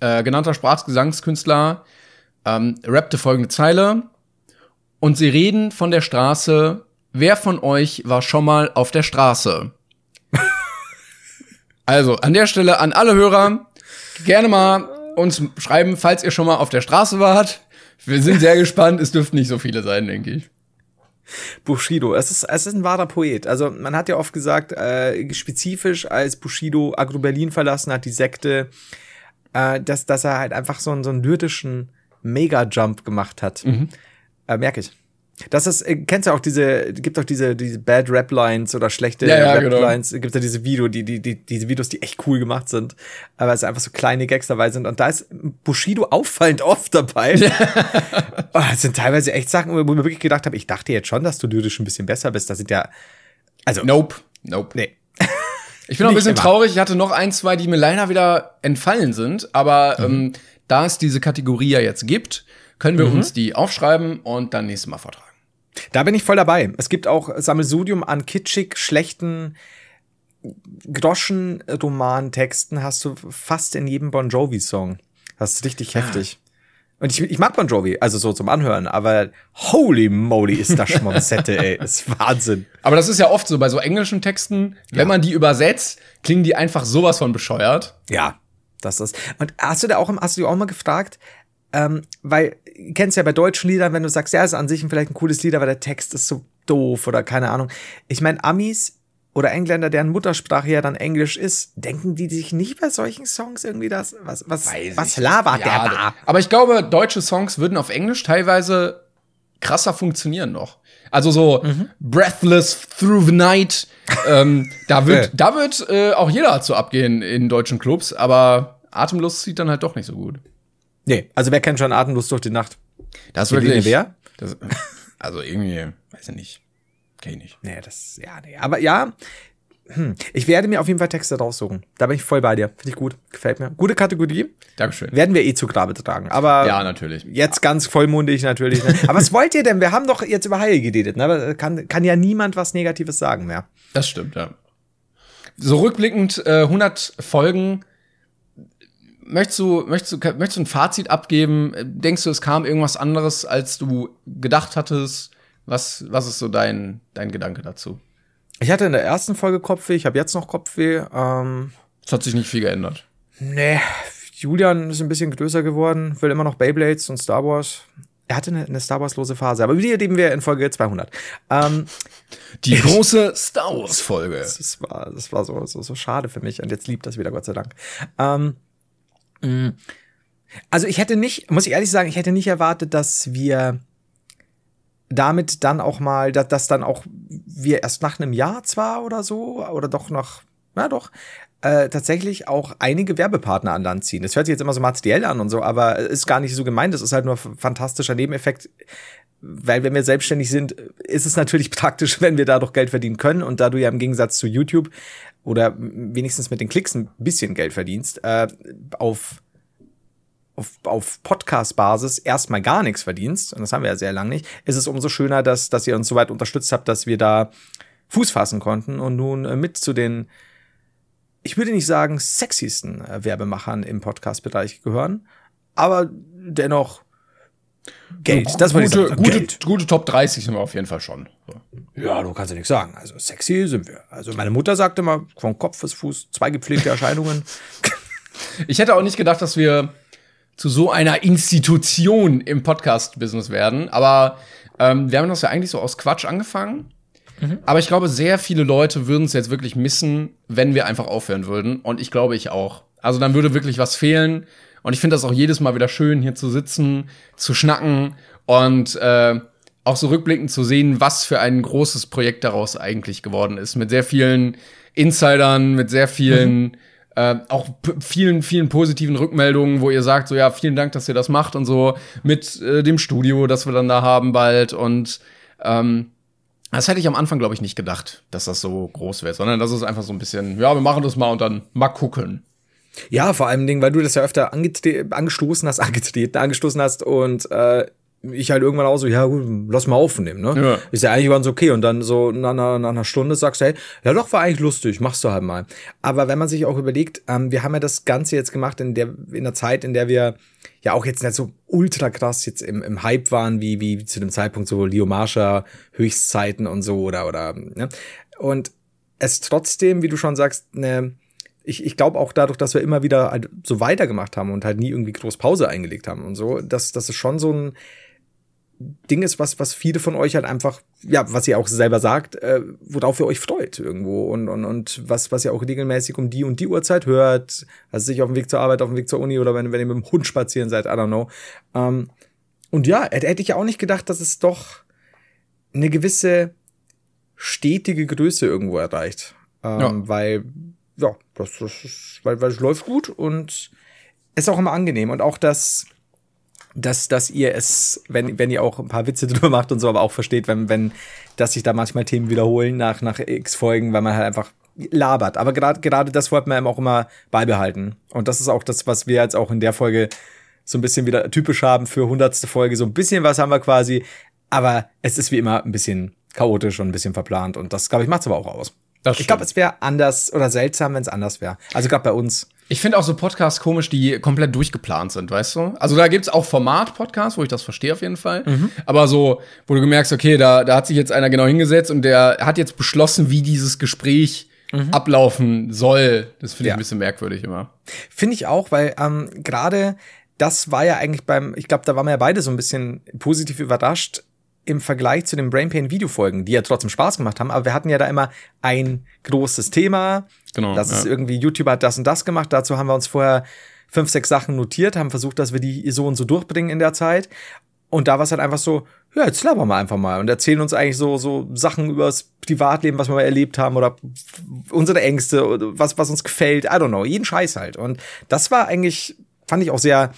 äh, genannter Sprachgesangskünstler ähm, rappte folgende Zeile. Und sie reden von der Straße. Wer von euch war schon mal auf der Straße? also, an der Stelle an alle Hörer, gerne mal uns schreiben, falls ihr schon mal auf der Straße wart. Wir sind sehr gespannt. Es dürften nicht so viele sein, denke ich. Bushido, es ist, es ist ein wahrer Poet. Also man hat ja oft gesagt, äh, spezifisch als Bushido Agro Berlin verlassen hat, die Sekte, äh, dass, dass er halt einfach so einen, so einen lyrischen Mega-Jump gemacht hat. Mhm. Äh, Merke ich. Das ist, äh, kennst du auch diese, gibt auch diese, diese Bad Rap Lines oder schlechte Ja, ja, Rap genau. Lines, gibt ja diese Video, die, die, die, diese Videos, die echt cool gemacht sind, aber es einfach so kleine Gags dabei sind und da ist Bushido auffallend oft dabei. oh, das sind teilweise echt Sachen, wo ich mir wirklich gedacht habe, ich dachte jetzt schon, dass du lyrisch ein bisschen besser bist, da sind ja, also, Nope. Nope. nee. Ich bin auch ein bisschen immer. traurig. Ich hatte noch ein, zwei, die mir leider wieder entfallen sind. Aber Mhm. ähm, da es diese Kategorie ja jetzt gibt, können wir Mhm. uns die aufschreiben und dann nächstes Mal vortragen. Da bin ich voll dabei. Es gibt auch Sammelsurium an kitschig schlechten Groschen-Romantexten hast du fast in jedem Bon Jovi-Song. Das ist richtig heftig. Und ich, ich mag Bon Jovi, also so zum Anhören, aber holy moly ist das Schmonzette, ey. Das ist Wahnsinn. Aber das ist ja oft so bei so englischen Texten, wenn man die übersetzt, klingen die einfach sowas von bescheuert. Ja, das ist. Und hast du da auch, hast du dich auch mal gefragt, ähm, weil, kennst ja bei deutschen Liedern, wenn du sagst, ja, ist an sich vielleicht ein cooles Lied, aber der Text ist so doof oder keine Ahnung. Ich meine, Amis oder Engländer, deren Muttersprache ja dann Englisch ist, denken die sich nicht bei solchen Songs irgendwie das, was, was, was labert der Ja, da? Aber ich glaube, deutsche Songs würden auf Englisch teilweise krasser funktionieren noch. Also so Mhm. Breathless Through the Night. ähm, da wird, da wird äh, auch jeder zu abgehen in deutschen Clubs, aber Atemlos sieht dann halt doch nicht so gut. Nee, also wer kennt schon Atemlos durch die Nacht? Das Helene wirklich. wer? Das, also irgendwie, weiß ich nicht. Kenn ich nicht. Nee, das, ja, nee. Aber ja, hm, ich werde mir auf jeden Fall Texte raussuchen. Da bin ich voll bei dir. Finde ich gut. Gefällt mir. Gute Kategorie. Dankeschön. Werden wir eh zu Grabe tragen. Aber Ja, natürlich. Jetzt ganz vollmundig natürlich. Ne? Aber was wollt ihr denn? Wir haben doch jetzt über Heil geredet. Ne? Aber kann, kann ja niemand was Negatives sagen mehr. Das stimmt, ja. So rückblickend, äh, 100 Folgen. Möchtest du, möchtest, du, möchtest du ein Fazit abgeben? Denkst du, es kam irgendwas anderes, als du gedacht hattest? Was, was ist so dein, dein Gedanke dazu? Ich hatte in der ersten Folge Kopfweh, ich habe jetzt noch Kopfweh. Ähm, Es hat sich nicht viel geändert. nee, Julian ist ein bisschen größer geworden, will immer noch Beyblades und Star Wars. Er hatte eine, eine Star Wars-lose Phase, aber über die reden wir in Folge 200. Ähm, Die große Star Wars-Folge. das war, das war so, so, so schade für mich und jetzt liebt das wieder, Gott sei Dank. Ähm. Also ich hätte nicht, muss ich ehrlich sagen, ich hätte nicht erwartet, dass wir damit dann auch mal, dass, dass dann auch wir erst nach einem Jahr zwar oder so, oder doch noch, na doch, äh, tatsächlich auch einige Werbepartner an Land ziehen. Das hört sich jetzt immer so materiell an und so, aber ist gar nicht so gemeint. Das ist halt nur ein fantastischer Nebeneffekt, weil wenn wir selbstständig sind, ist es natürlich praktisch, wenn wir dadurch Geld verdienen können. Und da du ja im Gegensatz zu YouTube oder wenigstens mit den Klicks ein bisschen Geld verdienst, äh, auf auf, auf Podcast-Basis erstmal gar nichts verdienst, und das haben wir ja sehr lange nicht, ist es umso schöner, dass, dass ihr uns so weit unterstützt habt, dass wir da Fuß fassen konnten. Und nun äh, mit zu den, ich würde nicht sagen, sexiesten äh, Werbemachern im Podcast-Bereich gehören, aber dennoch Geld. Das ich gute, gute, Geld. gute Top 30 sind wir auf jeden Fall schon. So. Ja, du kannst ja nichts sagen. Also sexy sind wir. Also meine Mutter sagte immer, von Kopf bis Fuß, zwei gepflegte Erscheinungen. Ich hätte auch nicht gedacht, dass wir zu so einer Institution im Podcast-Business werden. Aber ähm, wir haben das ja eigentlich so aus Quatsch angefangen. Aber ich glaube, sehr viele Leute würden es jetzt wirklich missen, wenn wir einfach aufhören würden. Und ich glaube, ich auch. Also dann würde wirklich was fehlen. Und ich finde das auch jedes Mal wieder schön, hier zu sitzen, zu schnacken und äh, auch so rückblickend zu sehen, was für ein großes Projekt daraus eigentlich geworden ist. Mit sehr vielen Insidern, mit sehr vielen, äh, auch vielen, vielen positiven Rückmeldungen, wo ihr sagt, so ja, vielen Dank, dass ihr das macht und so, mit äh, dem Studio, das wir dann da haben bald. Und ähm, das hätte ich am Anfang, glaube ich, nicht gedacht, dass das so groß wird, sondern das ist einfach so ein bisschen, ja, wir machen das mal und dann mal gucken. Ja, vor allem Ding, weil du das ja öfter angestoßen hast, angetreten, angestoßen hast und äh, ich halt irgendwann auch so, ja gut, lass mal aufnehmen, ne? Ja. Ist ja eigentlich ganz okay. Und dann so nach, nach, nach einer Stunde sagst du, hey, ja doch, war eigentlich lustig, machst du halt mal. Aber wenn man sich auch überlegt, ähm, wir haben ja das Ganze jetzt gemacht in der, in der Zeit, in der wir ja auch jetzt nicht so ultra krass jetzt im, im Hype waren, wie, wie zu dem Zeitpunkt so Leo Marsha Höchstzeiten und so oder, oder, ne? Und es trotzdem, wie du schon sagst, ne, ich, ich glaube auch dadurch, dass wir immer wieder halt so weitergemacht haben und halt nie irgendwie groß Pause eingelegt haben und so, dass das ist schon so ein Ding ist, was, was viele von euch halt einfach, ja, was ihr auch selber sagt, äh, worauf ihr euch freut irgendwo und, und, und was, was ihr auch regelmäßig um die und die Uhrzeit hört, also sich auf dem Weg zur Arbeit, auf dem Weg zur Uni oder wenn, wenn ihr mit dem Hund spazieren seid, I don't know. Ähm, und ja, hätte ich ja auch nicht gedacht, dass es doch eine gewisse stetige Größe irgendwo erreicht. Ähm, ja. Weil, ja, das, das ist, weil, weil es läuft gut und ist auch immer angenehm. Und auch das, dass, dass ihr es, wenn, wenn ihr auch ein paar Witze drüber macht und so, aber auch versteht, wenn, wenn, dass sich da manchmal Themen wiederholen nach, nach x Folgen, weil man halt einfach labert. Aber gerade, gerade das wollten wir eben auch immer beibehalten. Und das ist auch das, was wir jetzt auch in der Folge so ein bisschen wieder typisch haben für hundertste Folge. So ein bisschen was haben wir quasi. Aber es ist wie immer ein bisschen chaotisch und ein bisschen verplant. Und das, glaube ich, macht es aber auch aus. Ich glaube, es wäre anders oder seltsam, wenn es anders wäre. Also gerade bei uns. Ich finde auch so Podcasts komisch, die komplett durchgeplant sind, weißt du? Also da gibt's auch Format-Podcasts, wo ich das verstehe auf jeden Fall. Mhm. Aber so, wo du gemerkst, okay, da, da hat sich jetzt einer genau hingesetzt und der hat jetzt beschlossen, wie dieses Gespräch mhm. ablaufen soll. Das finde ich ja. ein bisschen merkwürdig immer. Finde ich auch, weil ähm, gerade das war ja eigentlich beim, ich glaube, da waren wir ja beide so ein bisschen positiv überrascht, im Vergleich zu den Brain Pain Videofolgen, die ja trotzdem Spaß gemacht haben, aber wir hatten ja da immer ein großes Thema. Genau. Das ja. ist irgendwie, YouTuber hat das und das gemacht. Dazu haben wir uns vorher fünf, sechs Sachen notiert, haben versucht, dass wir die so und so durchbringen in der Zeit. Und da war es halt einfach so, ja, jetzt labern wir einfach mal und erzählen uns eigentlich so, so Sachen über das Privatleben, was wir mal erlebt haben oder unsere Ängste, was, was uns gefällt, I don't know, jeden Scheiß halt. Und das war eigentlich, fand ich auch sehr,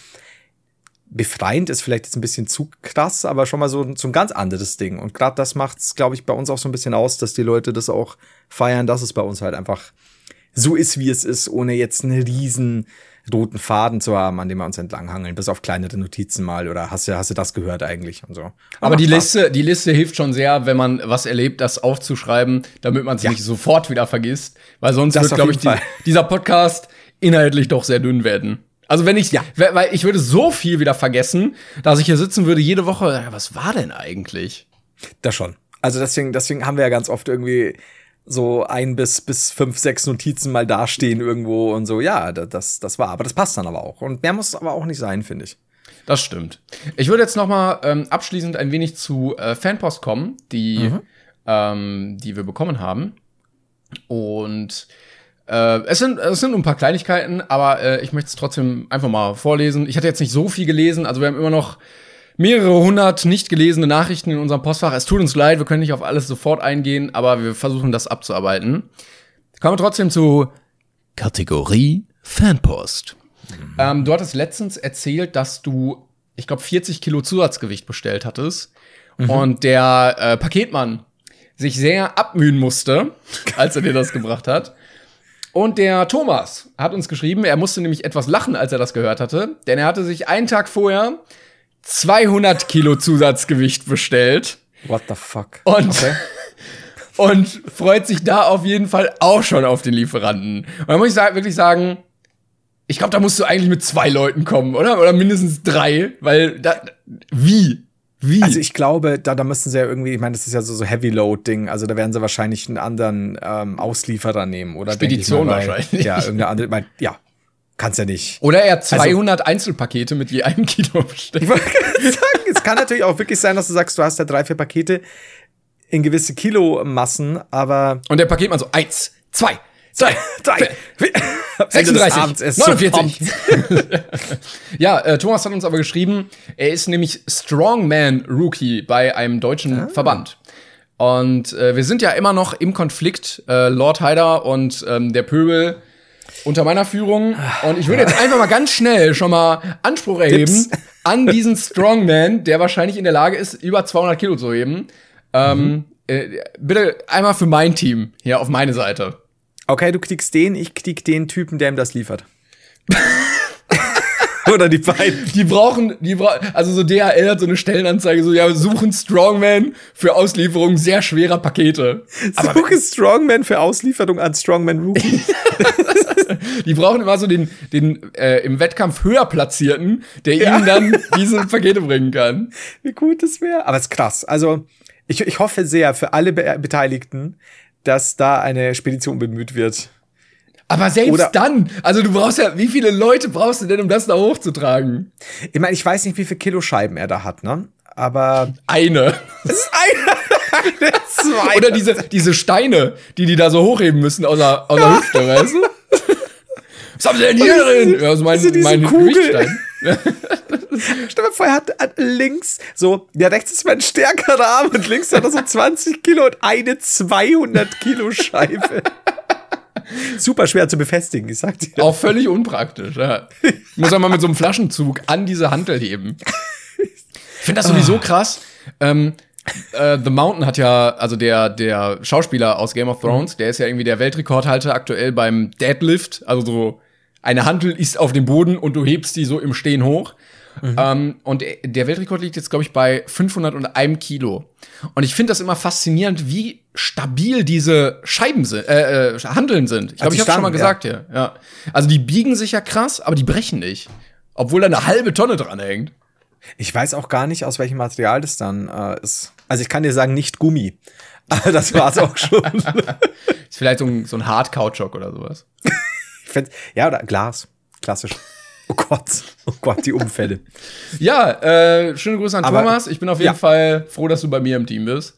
befreiend ist vielleicht jetzt ein bisschen zu krass, aber schon mal so, so ein ganz anderes Ding. Und gerade das macht's, glaube ich, bei uns auch so ein bisschen aus, dass die Leute das auch feiern, dass es bei uns halt einfach so ist, wie es ist, ohne jetzt einen riesen roten Faden zu haben, an dem wir uns entlanghangeln, bis auf kleinere Notizen mal oder hast du, hast du das gehört eigentlich und so. Aber, aber die Liste, die Liste hilft schon sehr, wenn man was erlebt, das aufzuschreiben, damit man es ja. nicht sofort wieder vergisst, weil sonst das wird, glaube ich, die, dieser Podcast inhaltlich doch sehr dünn werden. Also wenn ich, ja. weil ich würde so viel wieder vergessen, dass ich hier sitzen würde jede Woche, was war denn eigentlich? Das schon. Also deswegen, deswegen haben wir ja ganz oft irgendwie so ein bis, bis fünf, sechs Notizen mal dastehen irgendwo und so. Ja, das, das war. Aber das passt dann aber auch. Und mehr muss es aber auch nicht sein, finde ich. Das stimmt. Ich würde jetzt noch mal ähm, abschließend ein wenig zu äh, Fanpost kommen, die, mhm. ähm, die wir bekommen haben. Und äh, es, sind, es sind ein paar Kleinigkeiten, aber äh, ich möchte es trotzdem einfach mal vorlesen. Ich hatte jetzt nicht so viel gelesen, also wir haben immer noch mehrere hundert nicht gelesene Nachrichten in unserem Postfach. Es tut uns leid, wir können nicht auf alles sofort eingehen, aber wir versuchen das abzuarbeiten. Kommen wir trotzdem zu Kategorie Fanpost. Mhm. Ähm, du hattest letztens erzählt, dass du, ich glaube, 40 Kilo Zusatzgewicht bestellt hattest. Mhm. Und der äh, Paketmann sich sehr abmühen musste, als er dir das gebracht hat. Und der Thomas hat uns geschrieben, er musste nämlich etwas lachen, als er das gehört hatte, denn er hatte sich einen Tag vorher 200 Kilo Zusatzgewicht bestellt. What the fuck? Und, okay. und freut sich da auf jeden Fall auch schon auf den Lieferanten. Und da muss ich wirklich sagen, ich glaube, da musst du eigentlich mit zwei Leuten kommen, oder? Oder mindestens drei, weil da, wie? Wie? Also ich glaube, da, da müssen sie ja irgendwie, ich meine, das ist ja so, so Heavy-Load-Ding, also da werden sie wahrscheinlich einen anderen ähm, Auslieferer nehmen, oder? Spedition mal, wahrscheinlich. Ja, irgendeine andere, ich mein, ja, kann's ja nicht. Oder er 200 also, Einzelpakete mit je einem Kilo bestellt. Ich wollte sagen, es kann natürlich auch wirklich sein, dass du sagst, du hast ja drei, vier Pakete in gewisse Kilomassen, aber. Und der Paketmann so, eins, zwei, zwei, drei, 36, 49. ja, äh, Thomas hat uns aber geschrieben, er ist nämlich Strongman Rookie bei einem deutschen ah. Verband. Und äh, wir sind ja immer noch im Konflikt, äh, Lord Hyder und ähm, der Pöbel unter meiner Führung. Und ich würde jetzt einfach mal ganz schnell schon mal Anspruch erheben Tipps. an diesen Strongman, der wahrscheinlich in der Lage ist, über 200 Kilo zu heben. Ähm, mhm. äh, bitte einmal für mein Team hier auf meine Seite. Okay, du kriegst den, ich krieg den Typen, der ihm das liefert. Oder die beiden. Die brauchen, die brauchen, also so DHL hat so eine Stellenanzeige, so, ja, wir suchen Strongman für Auslieferung sehr schwerer Pakete. Suche Strongman für Auslieferung an Strongman Rookie. Die brauchen immer so den, den äh, im Wettkampf höher platzierten, der Ja. ihnen dann diese Pakete bringen kann. Wie gut das wäre. Aber es ist krass. Also, ich, ich hoffe sehr für alle Be Beteiligten, dass da eine Spedition bemüht wird. Aber selbst Oder- dann, also du brauchst ja, wie viele Leute brauchst du denn, um das da hochzutragen? Ich meine, ich weiß nicht, wie viel Kilo Scheiben er da hat, ne? Aber Eine. es ist eine, zwei. Oder diese, diese Steine, die die da so hochheben müssen aus der, aus der Hüfte, weißt du? Was haben sie denn hier drin? Ja, also mein, diese- diese mein Kugel. Gewichtstein. Stell dir vor, er hat, hat links so, ja, rechts ist mein stärkerer Arm und links hat er so 20 Kilo und eine 200 Kilo Scheibe. Super schwer zu befestigen, ich sag dir. Auch völlig unpraktisch, ja. Muss man mal mit so einem Flaschenzug an diese Hantel heben. Ich finde das sowieso krass. Ähm, äh, The Mountain hat ja, also der, der Schauspieler aus Game of Thrones, der ist ja irgendwie der Weltrekordhalter aktuell beim Deadlift. Also so, eine Hantel ist auf dem Boden und du hebst die so im Stehen hoch. Ähm, und der Weltrekord liegt jetzt, glaube ich, bei 501 Kilo. Und ich finde das immer faszinierend, wie stabil diese Scheiben sind, äh, äh, Handeln sind. Ich glaube, ich habe schon mal gesagt hier. Ja. Also die biegen sich ja krass, aber die brechen nicht. Obwohl da eine halbe Tonne dran hängt. Ich weiß auch gar nicht, aus welchem Material das dann äh, ist. Also ich kann dir sagen, nicht Gummi. Aber das war's auch schon. Ist vielleicht so ein, so ein Hard-Kautschuk oder sowas. Ja, oder Glas. Klassisch. Oh Gott. Oh Gott, die Unfälle. Ja, äh, schöne Grüße an Aber- Thomas. Ich bin auf jeden Ja. Fall froh, dass du bei mir im Team bist.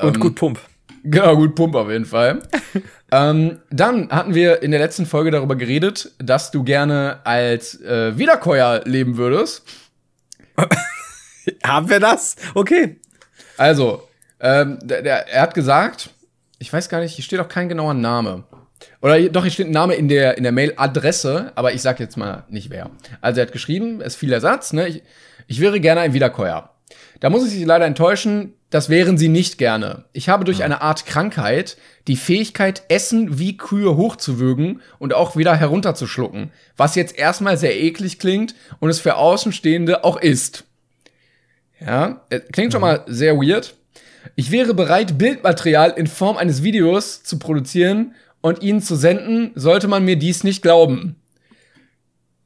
Und gut Pump. Genau, gut Pump auf jeden Fall. ähm, dann hatten wir in der letzten Folge darüber geredet, dass du gerne als äh, Wiederkäuer leben würdest. Haben wir das? Okay. Also, ähm, der, der, er hat gesagt, ich weiß gar nicht, hier steht auch kein genauer Name. Oder doch, hier steht ein Name in der, in der Mail-Adresse, aber ich sag jetzt mal nicht wer. Also er hat geschrieben, es fiel der Satz, ne, ich, ich wäre gerne ein Wiederkäuer. Da muss ich Sie leider enttäuschen, das wären Sie nicht gerne. Ich habe durch eine Art Krankheit die Fähigkeit, Essen wie Kühe hochzuwürgen und auch wieder herunterzuschlucken, was jetzt erstmal sehr eklig klingt und es für Außenstehende auch ist. Ja, äh, klingt schon mal sehr weird. Ich wäre bereit, Bildmaterial in Form eines Videos zu produzieren und Ihnen zu senden, sollte man mir dies nicht glauben.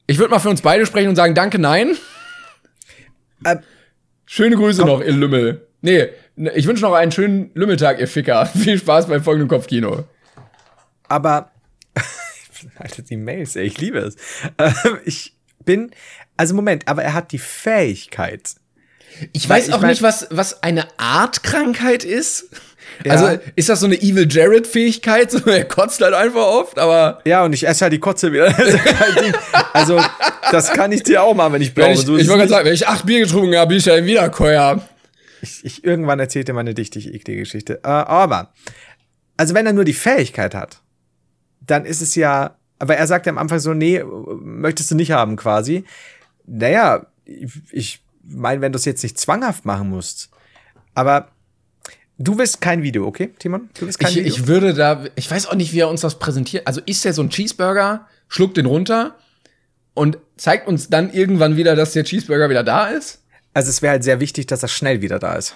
Ich würde mal für uns beide sprechen und sagen, danke, nein. Äh, Schöne Grüße noch, ihr Lümmel. Nee, ne, ich wünsche noch einen schönen Lümmeltag, ihr Ficker. Viel Spaß beim folgenden Kopfkino. aber Alter, die Mails, ey, ich liebe es. Ähm, ich bin, also Moment, aber er hat die Fähigkeit. Ich Weil weiß ich auch mein- nicht, was, was eine Art Krankheit ist. Ja. Also, ist das so eine Evil Jared-Fähigkeit? So, er kotzt halt einfach oft, aber Ja, und ich esse halt die Kotze wieder. Halt also, das kann ich dir auch machen, wenn ich wenn brauche. ich, So ich wollte gerade sagen, wenn ich acht Bier getrunken habe, bin ich ja ein Wiederkäuer. ich, ich irgendwann erzählte meine dichtig eklige Geschichte. Äh, aber, also wenn er nur die Fähigkeit hat, dann ist es ja, aber er sagt ja am Anfang so, nee, möchtest du nicht haben quasi. Naja, ich, ich meine, wenn du es jetzt nicht zwanghaft machen musst, aber du willst kein Video, okay, Timon? Du willst kein Ich, Video. ich würde da, ich weiß auch nicht, wie er uns das präsentiert. Also isst er so einen Cheeseburger, schluckt den runter und zeigt uns dann irgendwann wieder, dass der Cheeseburger wieder da ist? also es wäre halt sehr wichtig, dass er schnell wieder da ist.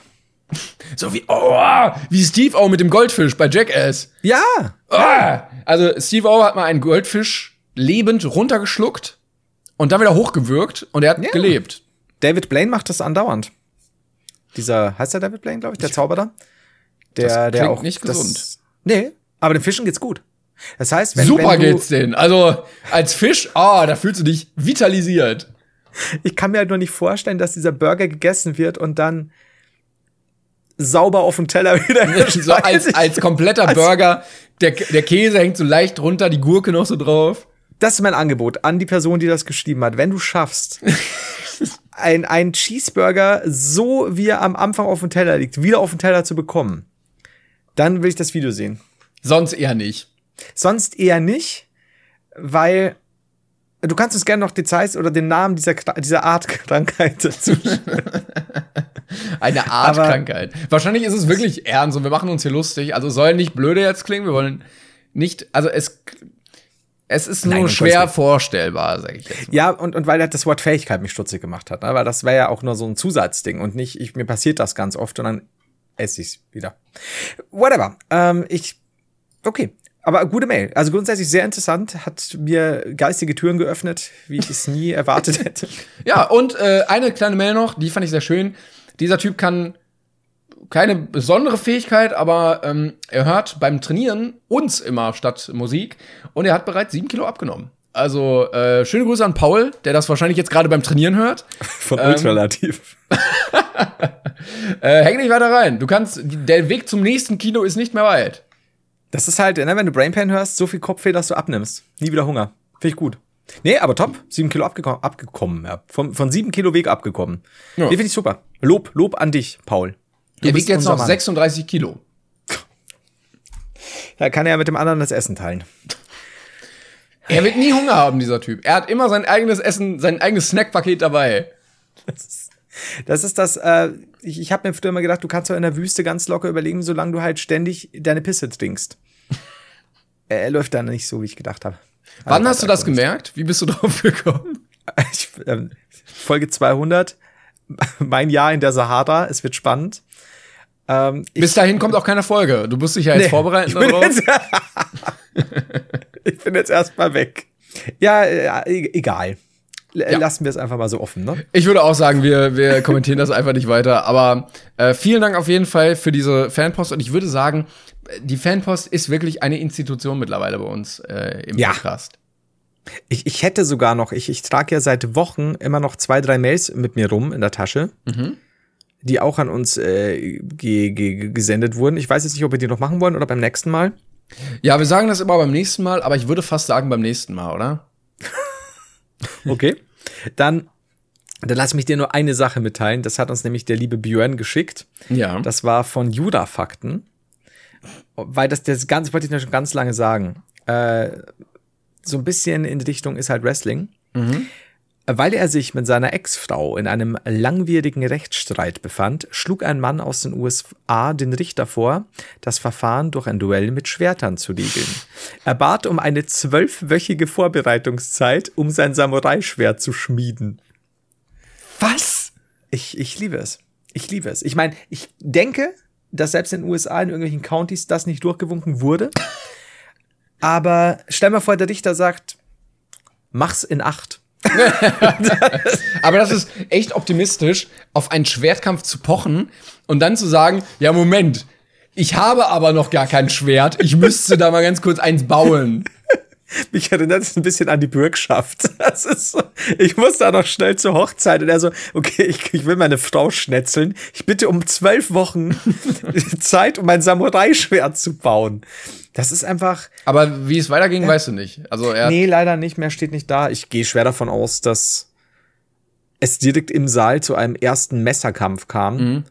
So wie, oh, wie Steve O mit dem Goldfisch bei Jackass. Ja, Ah! Also Steve O hat mal einen Goldfisch lebend runtergeschluckt und dann wieder hochgewürgt und er hat Ja. gelebt. David Blaine macht das andauernd. Dieser, heißt der David Blaine, glaube ich, der Zauberer? Der, Das der auch. nicht das- gesund. Nee, aber den Fischen geht's gut. Das heißt, wenn, Super wenn du, geht's denen. Also als Fisch, ah, da fühlst du dich vitalisiert. Ich kann mir halt nur nicht vorstellen, dass dieser Burger gegessen wird und dann sauber auf dem Teller wieder So als, als kompletter Als- Burger. Der, der Käse hängt so leicht runter, die Gurke noch so drauf. Das ist mein Angebot an die Person, die das geschrieben hat. Wenn du schaffst, ein, ein Cheeseburger, so wie er am Anfang auf dem Teller liegt, wieder auf dem Teller zu bekommen, dann will ich das Video sehen. Sonst eher nicht. Sonst eher nicht, weil du kannst uns gerne noch Details oder den Namen dieser, dieser Art Krankheit dazu. Eine Art Aber- Krankheit. Wahrscheinlich ist es wirklich ernst und wir machen uns hier lustig. Also soll nicht blöde jetzt klingen. Wir wollen nicht, also es, Es ist nur Nein, um schwer vorstellbar, sage ich jetzt. Mal. Ja, und, und weil halt das Wort Fähigkeit mich stutzig gemacht hat, ne? weil das wäre ja auch nur so ein Zusatzding und nicht, ich, mir passiert das ganz oft und dann esse ich's wieder. Whatever. Ähm, ich, okay. Aber gute Mail. Also grundsätzlich sehr interessant, hat mir geistige Türen geöffnet, wie ich es nie erwartet hätte. Ja, und äh, eine kleine Mail noch, die fand ich sehr schön. Dieser Typ kann keine besondere Fähigkeit, aber ähm, er hört beim Trainieren uns immer statt Musik und er hat bereits sieben Kilo abgenommen. Also äh, schöne Grüße an Paul, der das wahrscheinlich jetzt gerade beim Trainieren hört. Von Ultralativ. Äh, häng nicht weiter rein. Du kannst, der Weg zum nächsten Kino ist nicht mehr weit. Das ist halt, ne, wenn du Brainpan hörst, so viel Kopfweh, dass du abnimmst. Nie wieder Hunger. Finde ich gut. Nee, aber top. Sieben Kilo abgekommen, abgekommen ja. Von, von sieben Kilo Weg abgekommen. Ja. Nee, finde ich super. Lob, Lob an dich, Paul. Du Er wiegt jetzt noch Mann. 36 Kilo. Da kann er ja mit dem anderen das Essen teilen. Er wird nie Hunger haben, dieser Typ. Er hat immer sein eigenes Essen, sein eigenes Snackpaket dabei. Das ist das, äh, ich, ich habe mir früher immer gedacht, du kannst doch in der Wüste ganz locker überleben, solange du halt ständig deine Pisse trinkst. er, läuft dann nicht so, wie ich gedacht habe. Wann hast du das gemerkt? Wie bist du drauf gekommen? Ich, ähm, Folge 200, mein Jahr in der Sahara, es wird spannend. Ähm, Bis dahin kommt auch keine Folge. Du musst dich ja jetzt Nee, vorbereiten ich bin jetzt, ich bin jetzt erstmal weg. Ja, äh, e- egal. Ja. Lassen wir es einfach mal so offen, ne? Ich würde auch sagen, wir, wir kommentieren das einfach nicht weiter. Aber äh, vielen Dank auf jeden Fall für diese Fanpost. Und ich würde sagen, die Fanpost ist wirklich eine Institution mittlerweile bei uns äh, im Ja. Podcast. Ich, ich hätte sogar noch, ich, ich trage ja seit Wochen immer noch zwei, drei Mails mit mir rum in der Tasche, die auch an uns äh, ge, ge, gesendet wurden. Ich weiß jetzt nicht, ob wir die noch machen wollen oder beim nächsten Mal. Ja, wir sagen das immer beim nächsten Mal, aber ich würde fast sagen beim nächsten Mal, oder? Okay. Dann, dann lass mich dir nur eine Sache mitteilen. Das hat uns nämlich der liebe Björn geschickt. Ja. Das war von Juda-Fakten. Weil das, das ganz, wollte ich dir schon ganz lange sagen. Äh, so ein bisschen in die Richtung ist halt Wrestling. Weil er sich mit seiner Ex-Frau in einem langwierigen Rechtsstreit befand, schlug ein Mann aus den USA den Richter vor, das Verfahren durch ein Duell mit Schwertern zu regeln. Er bat um eine zwölfwöchige Vorbereitungszeit, um sein Samurai-Schwert zu schmieden. Was? Ich, ich liebe es. Ich liebe es. Ich meine, ich denke, dass selbst in den USA in irgendwelchen Countys das nicht durchgewunken wurde. Aber stell mal vor, der Richter sagt, mach's in acht. Aber das ist echt optimistisch, auf einen Schwertkampf zu pochen und dann zu sagen, ja, Moment, ich habe aber noch gar kein Schwert, ich müsste da mal ganz kurz eins bauen. Mich erinnert es ein bisschen an die Bürgschaft. Das ist so, ich muss da noch schnell zur Hochzeit. Und er so, okay, ich, ich will meine Frau schnetzeln. Ich bitte um zwölf Wochen Zeit, um mein Samurai-Schwert zu bauen. Das ist einfach, Aber wie es weiterging, weißt du nicht. Also er Nee, leider nicht mehr, steht nicht da. Ich gehe schwer davon aus, dass es direkt im Saal zu einem ersten Messerkampf kam. Mhm.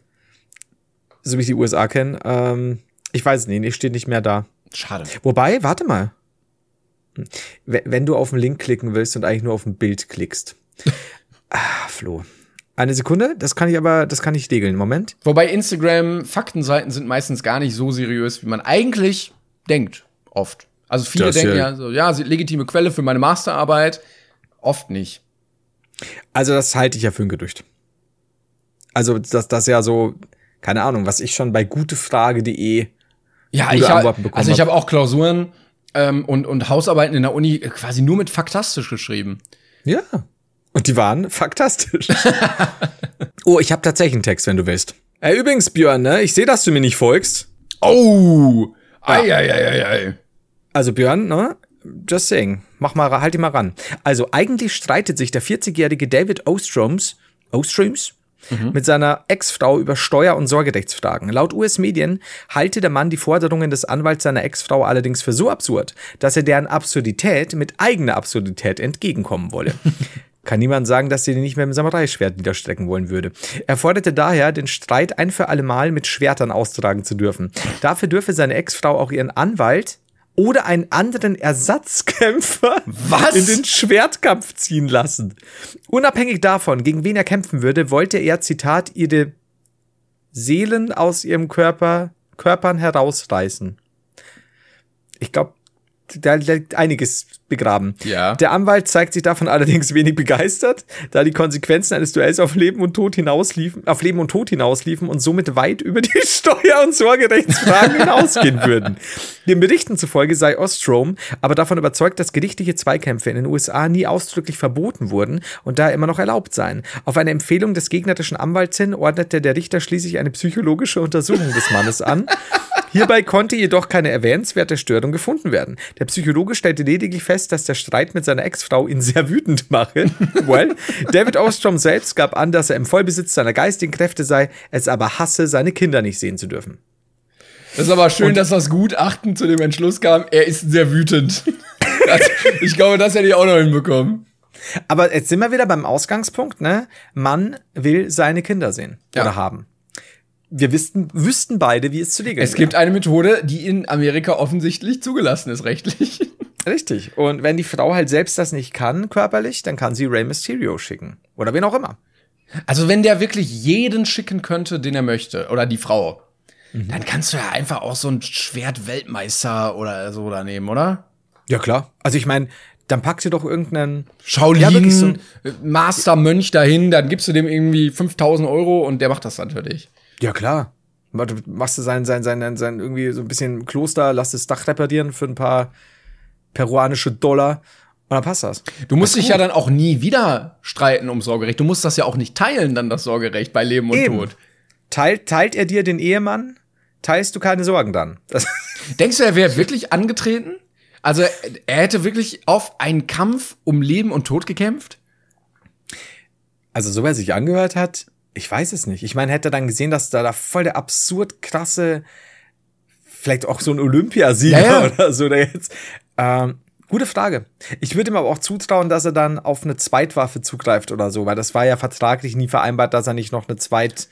So wie ich die USA kenne. Ähm, ich weiß es nicht, nee, steht nicht mehr da. schade. Wobei, warte mal. Wenn, du auf den Link klicken willst und eigentlich nur auf ein Bild klickst. ah, Flo. Eine Sekunde, das kann ich aber, das kann ich regeln. Moment. Wobei Instagram Faktenseiten sind meistens gar nicht so seriös, wie man eigentlich denkt. Oft. Also viele Das denken ja- ja so, ja, legitime Quelle für meine Masterarbeit. Oft nicht. Also, das halte ich ja für ein Gerücht. Also, das, das ja so, keine Ahnung, was ich schon bei gutefrage.de Ja, ich hab, also ich hab. habe auch Klausuren ähm, und, und Hausarbeiten in der Uni quasi nur mit faktastisch geschrieben. Ja. Und die waren faktastisch. oh, ich habe tatsächlich einen Text, wenn du willst. Ey, übrigens, Björn, ne? Ich sehe, dass du mir nicht folgst. Oh! Ei, ei, ei, ei, ei. Also Björn, ne? Just saying. Mach mal, halt ihn mal ran. Also eigentlich streitet sich der 40-jährige David Ostroms, Ostroms mit seiner Ex-Frau über Steuer- und Sorgerechtsfragen. Laut US-Medien halte der Mann die Forderungen des Anwalts seiner Ex-Frau allerdings für so absurd, dass er deren Absurdität mit eigener Absurdität entgegenkommen wolle. Kann niemand sagen, dass er den nicht mehr mit dem Samurai-Schwert niederstrecken wollen würde. Er forderte daher, den Streit ein für alle Mal mit Schwertern austragen zu dürfen. Dafür dürfe seine Ex-Frau auch ihren Anwalt oder einen anderen Ersatzkämpfer Was? in den Schwertkampf ziehen lassen. Unabhängig davon, gegen wen er kämpfen würde, wollte er, Zitat, ihre Seelen aus ihrem Körper, Körpern herausreißen. Ich glaube, da liegt einiges begraben. Ja. Der Anwalt zeigt sich davon allerdings wenig begeistert, da die Konsequenzen eines Duells auf Leben und Tod hinausliefen, auf Leben und Tod hinausliefen und somit weit über die Steuer- und Sorgerechtsfragen hinausgehen würden. Den Berichten zufolge sei Ostrom aber davon überzeugt, dass gerichtliche Zweikämpfe in den USA nie ausdrücklich verboten wurden und daher immer noch erlaubt seien. Auf eine Empfehlung des gegnerischen Anwalts hin ordnete der Richter schließlich eine psychologische Untersuchung des Mannes an. Hierbei konnte jedoch keine erwähnenswerte Störung gefunden werden. Der Psychologe stellte lediglich fest, dass der Streit mit seiner Ex-Frau ihn sehr wütend mache. well, David Ostrom selbst gab an, dass er im Vollbesitz seiner geistigen Kräfte sei, es aber hasse, seine Kinder nicht sehen zu dürfen. Das ist aber schön, dass das Gutachten zu dem Entschluss kam, er ist sehr wütend. Ich glaube, das hätte ich auch noch hinbekommen. Aber jetzt sind wir wieder beim Ausgangspunkt, ne? Mann will seine Kinder sehen Ja. oder haben. Wir wüssten, wüssten beide, wie es zu regeln Es gibt eine Methode, die in Amerika offensichtlich zugelassen ist, rechtlich. Richtig. Und wenn die Frau halt selbst das nicht kann, körperlich, dann kann sie Rey Mysterio schicken. Oder wen auch immer. Also, wenn der wirklich jeden schicken könnte, den er möchte, oder die Frau, dann kannst du ja einfach auch so ein Schwert-Weltmeister oder so da nehmen, oder? Ja, klar. Also ich meine, dann packt sie doch irgendeinen. Shaolin, Ja, so Master Mönch dahin, dann gibst du dem irgendwie 5000 Euro und der macht das dann für dich. Ja, klar. Du machst du sein, sein, sein, sein irgendwie so ein bisschen Kloster, lass das Dach reparieren für ein paar peruanische Dollar und dann passt das. Du musst dich ja dann auch nie wieder streiten um Sorgerecht. Du musst das ja auch nicht teilen, dann das Sorgerecht bei Leben und Eben. Tod. Teilt, teilt er dir den Ehemann, teilst du keine Sorgen dann. Das, Denkst du, er wäre wirklich angetreten? Also, er hätte wirklich auf einen Kampf um Leben und Tod gekämpft? also so er sich angehört hat, ich weiß es nicht. Ich meine, hätte er dann gesehen, dass da, da voll der absurd krasse, vielleicht auch so ein Olympiasieger Ja, ja. oder so, der jetzt. Ähm, gute Frage. Ich würde ihm aber auch zutrauen, dass er dann auf eine Zweitwaffe zugreift oder so, weil das war ja vertraglich nie vereinbart, dass er nicht noch eine Zweit.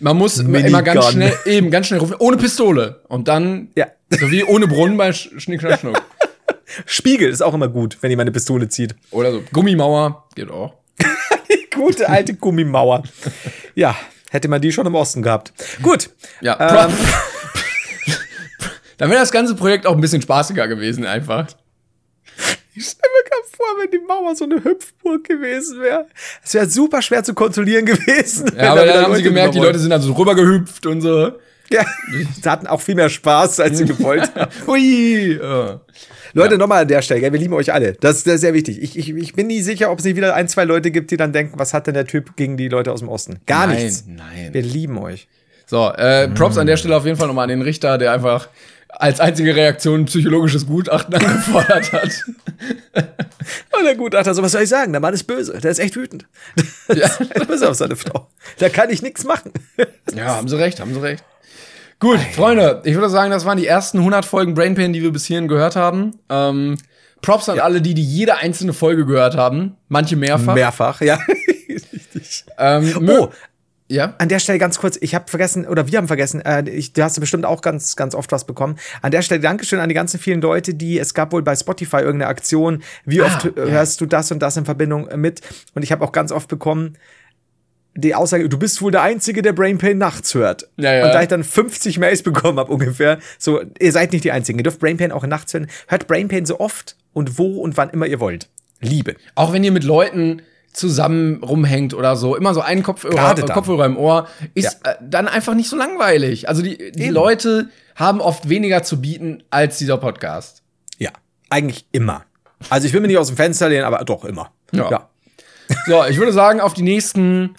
Man muss Minigun. immer ganz schnell, eben ganz schnell rufen, ohne Pistole. Und dann, Ja. so wie ohne Brunnen bei Sch Schnick, Schnack, Schnuck. Spiegel ist auch immer gut, wenn jemand eine Pistole zieht. Oder so. Gummimauer, geht auch. Gute alte Gummimauer. Ja, hätte man die schon im Osten gehabt. Gut. Ja. Ähm, Dann wäre das ganze Projekt auch ein bisschen spaßiger gewesen, einfach. Ich stell mir gerade vor, wenn die Mauer so eine Hüpfburg gewesen wäre. Es wäre super schwer zu kontrollieren gewesen. Ja, aber da wieder dann haben sie gemerkt, die Leute sind also rübergehüpft und so. Ja, sie hatten auch viel mehr Spaß, als sie gewollt haben. Hui. Ja. Leute, nochmal an der Stelle, gell, wir lieben euch alle. Das, das ist sehr wichtig. Ich, ich, ich bin nie sicher, ob es nicht wieder ein, zwei Leute gibt, die dann denken, was hat denn der Typ gegen die Leute aus dem Osten? Gar Nein, nichts. nein. Wir lieben euch. So, äh, Props an der Stelle auf jeden Fall nochmal an den Richter, der einfach als einzige Reaktion ein psychologisches Gutachten angefordert hat. Und der Gutachter, so was soll ich sagen? Der Mann ist böse. Der ist echt wütend. Der ist böse auf seine Frau. Da kann ich nichts machen. Ja, haben sie recht, haben sie recht. Gut, Freunde, ich würde sagen, das waren die ersten 100 Folgen Brain Pain, die wir bis hierhin gehört haben. Ähm, Props an alle, die, die jede einzelne Folge gehört haben. Manche mehrfach. Mehrfach, ja. Richtig. Ähm, Oh, ja. An der Stelle ganz kurz, ich habe vergessen, oder wir haben vergessen, äh, ich, du hast bestimmt auch ganz, ganz oft was bekommen. An der Stelle Dankeschön an die ganzen vielen Leute, die, es gab wohl bei Spotify irgendeine Aktion, wie oft ja. hörst du das und das in Verbindung mit? Und ich habe auch ganz oft bekommen, die Aussage, du bist wohl der Einzige, der Brain Pain nachts hört. Ja, ja. Und da ich dann 50 Mails bekommen habe ungefähr, so, ihr seid nicht die Einzigen, ihr dürft Brain Pain auch nachts hören. Hört Brain Pain so oft und wo und wann immer ihr wollt. Liebe. Auch wenn ihr mit Leuten zusammen rumhängt oder so, immer so einen Kopfhörer. Kopfhörer im Ohr, ist äh, dann einfach nicht so langweilig. Also die, die Eben. Leute haben oft weniger zu bieten als dieser Podcast. Ja, eigentlich immer. Also ich will mir nicht aus dem Fenster lehnen, aber doch immer. Ja. ja. So, ich würde sagen, auf die nächsten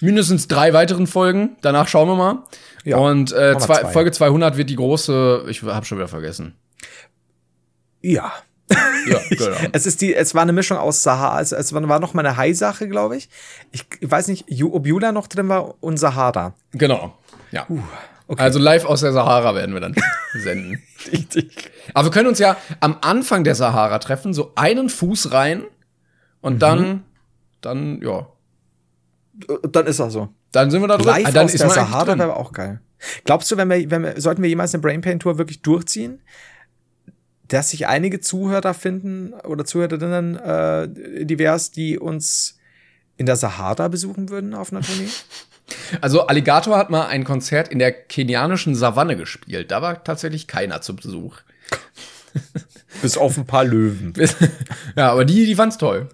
mindestens drei weiteren Folgen. Danach schauen wir mal. Ja, Und äh, zwei, zwei. Folge 200 wird die große, ich habe schon wieder vergessen. Ja. Ja, genau. Es ist die, es war eine Mischung aus Sahara, es, es war noch mal eine Hai-Sache, glaube ich. ich. Ich weiß nicht, ob Jula noch drin war und Sahara. genau. Ja. okay. Also live aus der Sahara werden wir dann senden. Richtig. Aber wir können uns ja am Anfang der Sahara treffen, so einen Fuß rein und Mhm. dann, dann, ja, Dann ist das so. dann sind wir da drin. Live Ah, dann aus ist der Sahara wäre auch geil. Glaubst du, wenn wir, wenn wir, sollten wir jemals eine Brain Pain Tour wirklich durchziehen, dass sich einige Zuhörer finden oder Zuhörerinnen äh, divers, die uns in der Sahara besuchen würden auf einer Tournee? Also Alligator hat mal ein Konzert in der kenianischen Savanne gespielt. Da war tatsächlich keiner zu Besuch. Bis auf ein paar Löwen. ja, aber die, die fand's toll.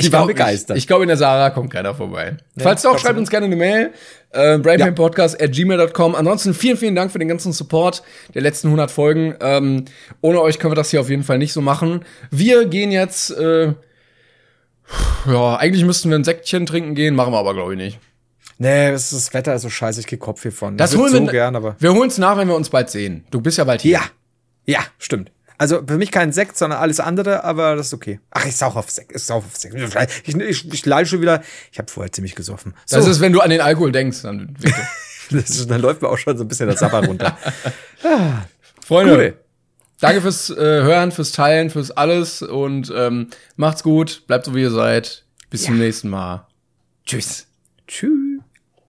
Die waren begeistert. Ich, ich glaube, in der Sarah kommt keiner vorbei. Nee, Falls doch, schreibt uns gerne eine Mail. Äh, brainpainpodcast at gmail.com. Ansonsten vielen, vielen Dank für den ganzen Support der letzten 100 Folgen. Ähm, ohne euch können wir das hier auf jeden Fall nicht so machen. Wir gehen jetzt, äh, ja, eigentlich müssten wir ein Säckchen trinken gehen, machen wir aber, glaube ich, nicht. Nee, das, das Wetter ist so scheiße, ich krieg Kopf hiervon. Das Ich würd holen wir so gern, aber. Wir holen es nach, wenn wir uns bald sehen. Du bist ja bald hier. Ja. Ja, stimmt. Also für mich kein Sekt, sondern alles andere, aber das ist okay. Ach, ich sauf auf Sekt. Ich sauf auf Sekt. Ich, ich, ich leide schon wieder. Ich habe vorher ziemlich gesoffen. So, Das ist, wenn du an den Alkohol denkst, dann ist, dann läuft mir auch schon so ein bisschen das Sabber runter. Freunde, Cool. danke fürs äh, Hören, fürs Teilen, fürs alles und ähm, macht's gut, bleibt so wie ihr seid. Bis zum nächsten Mal. Tschüss. Tschüss.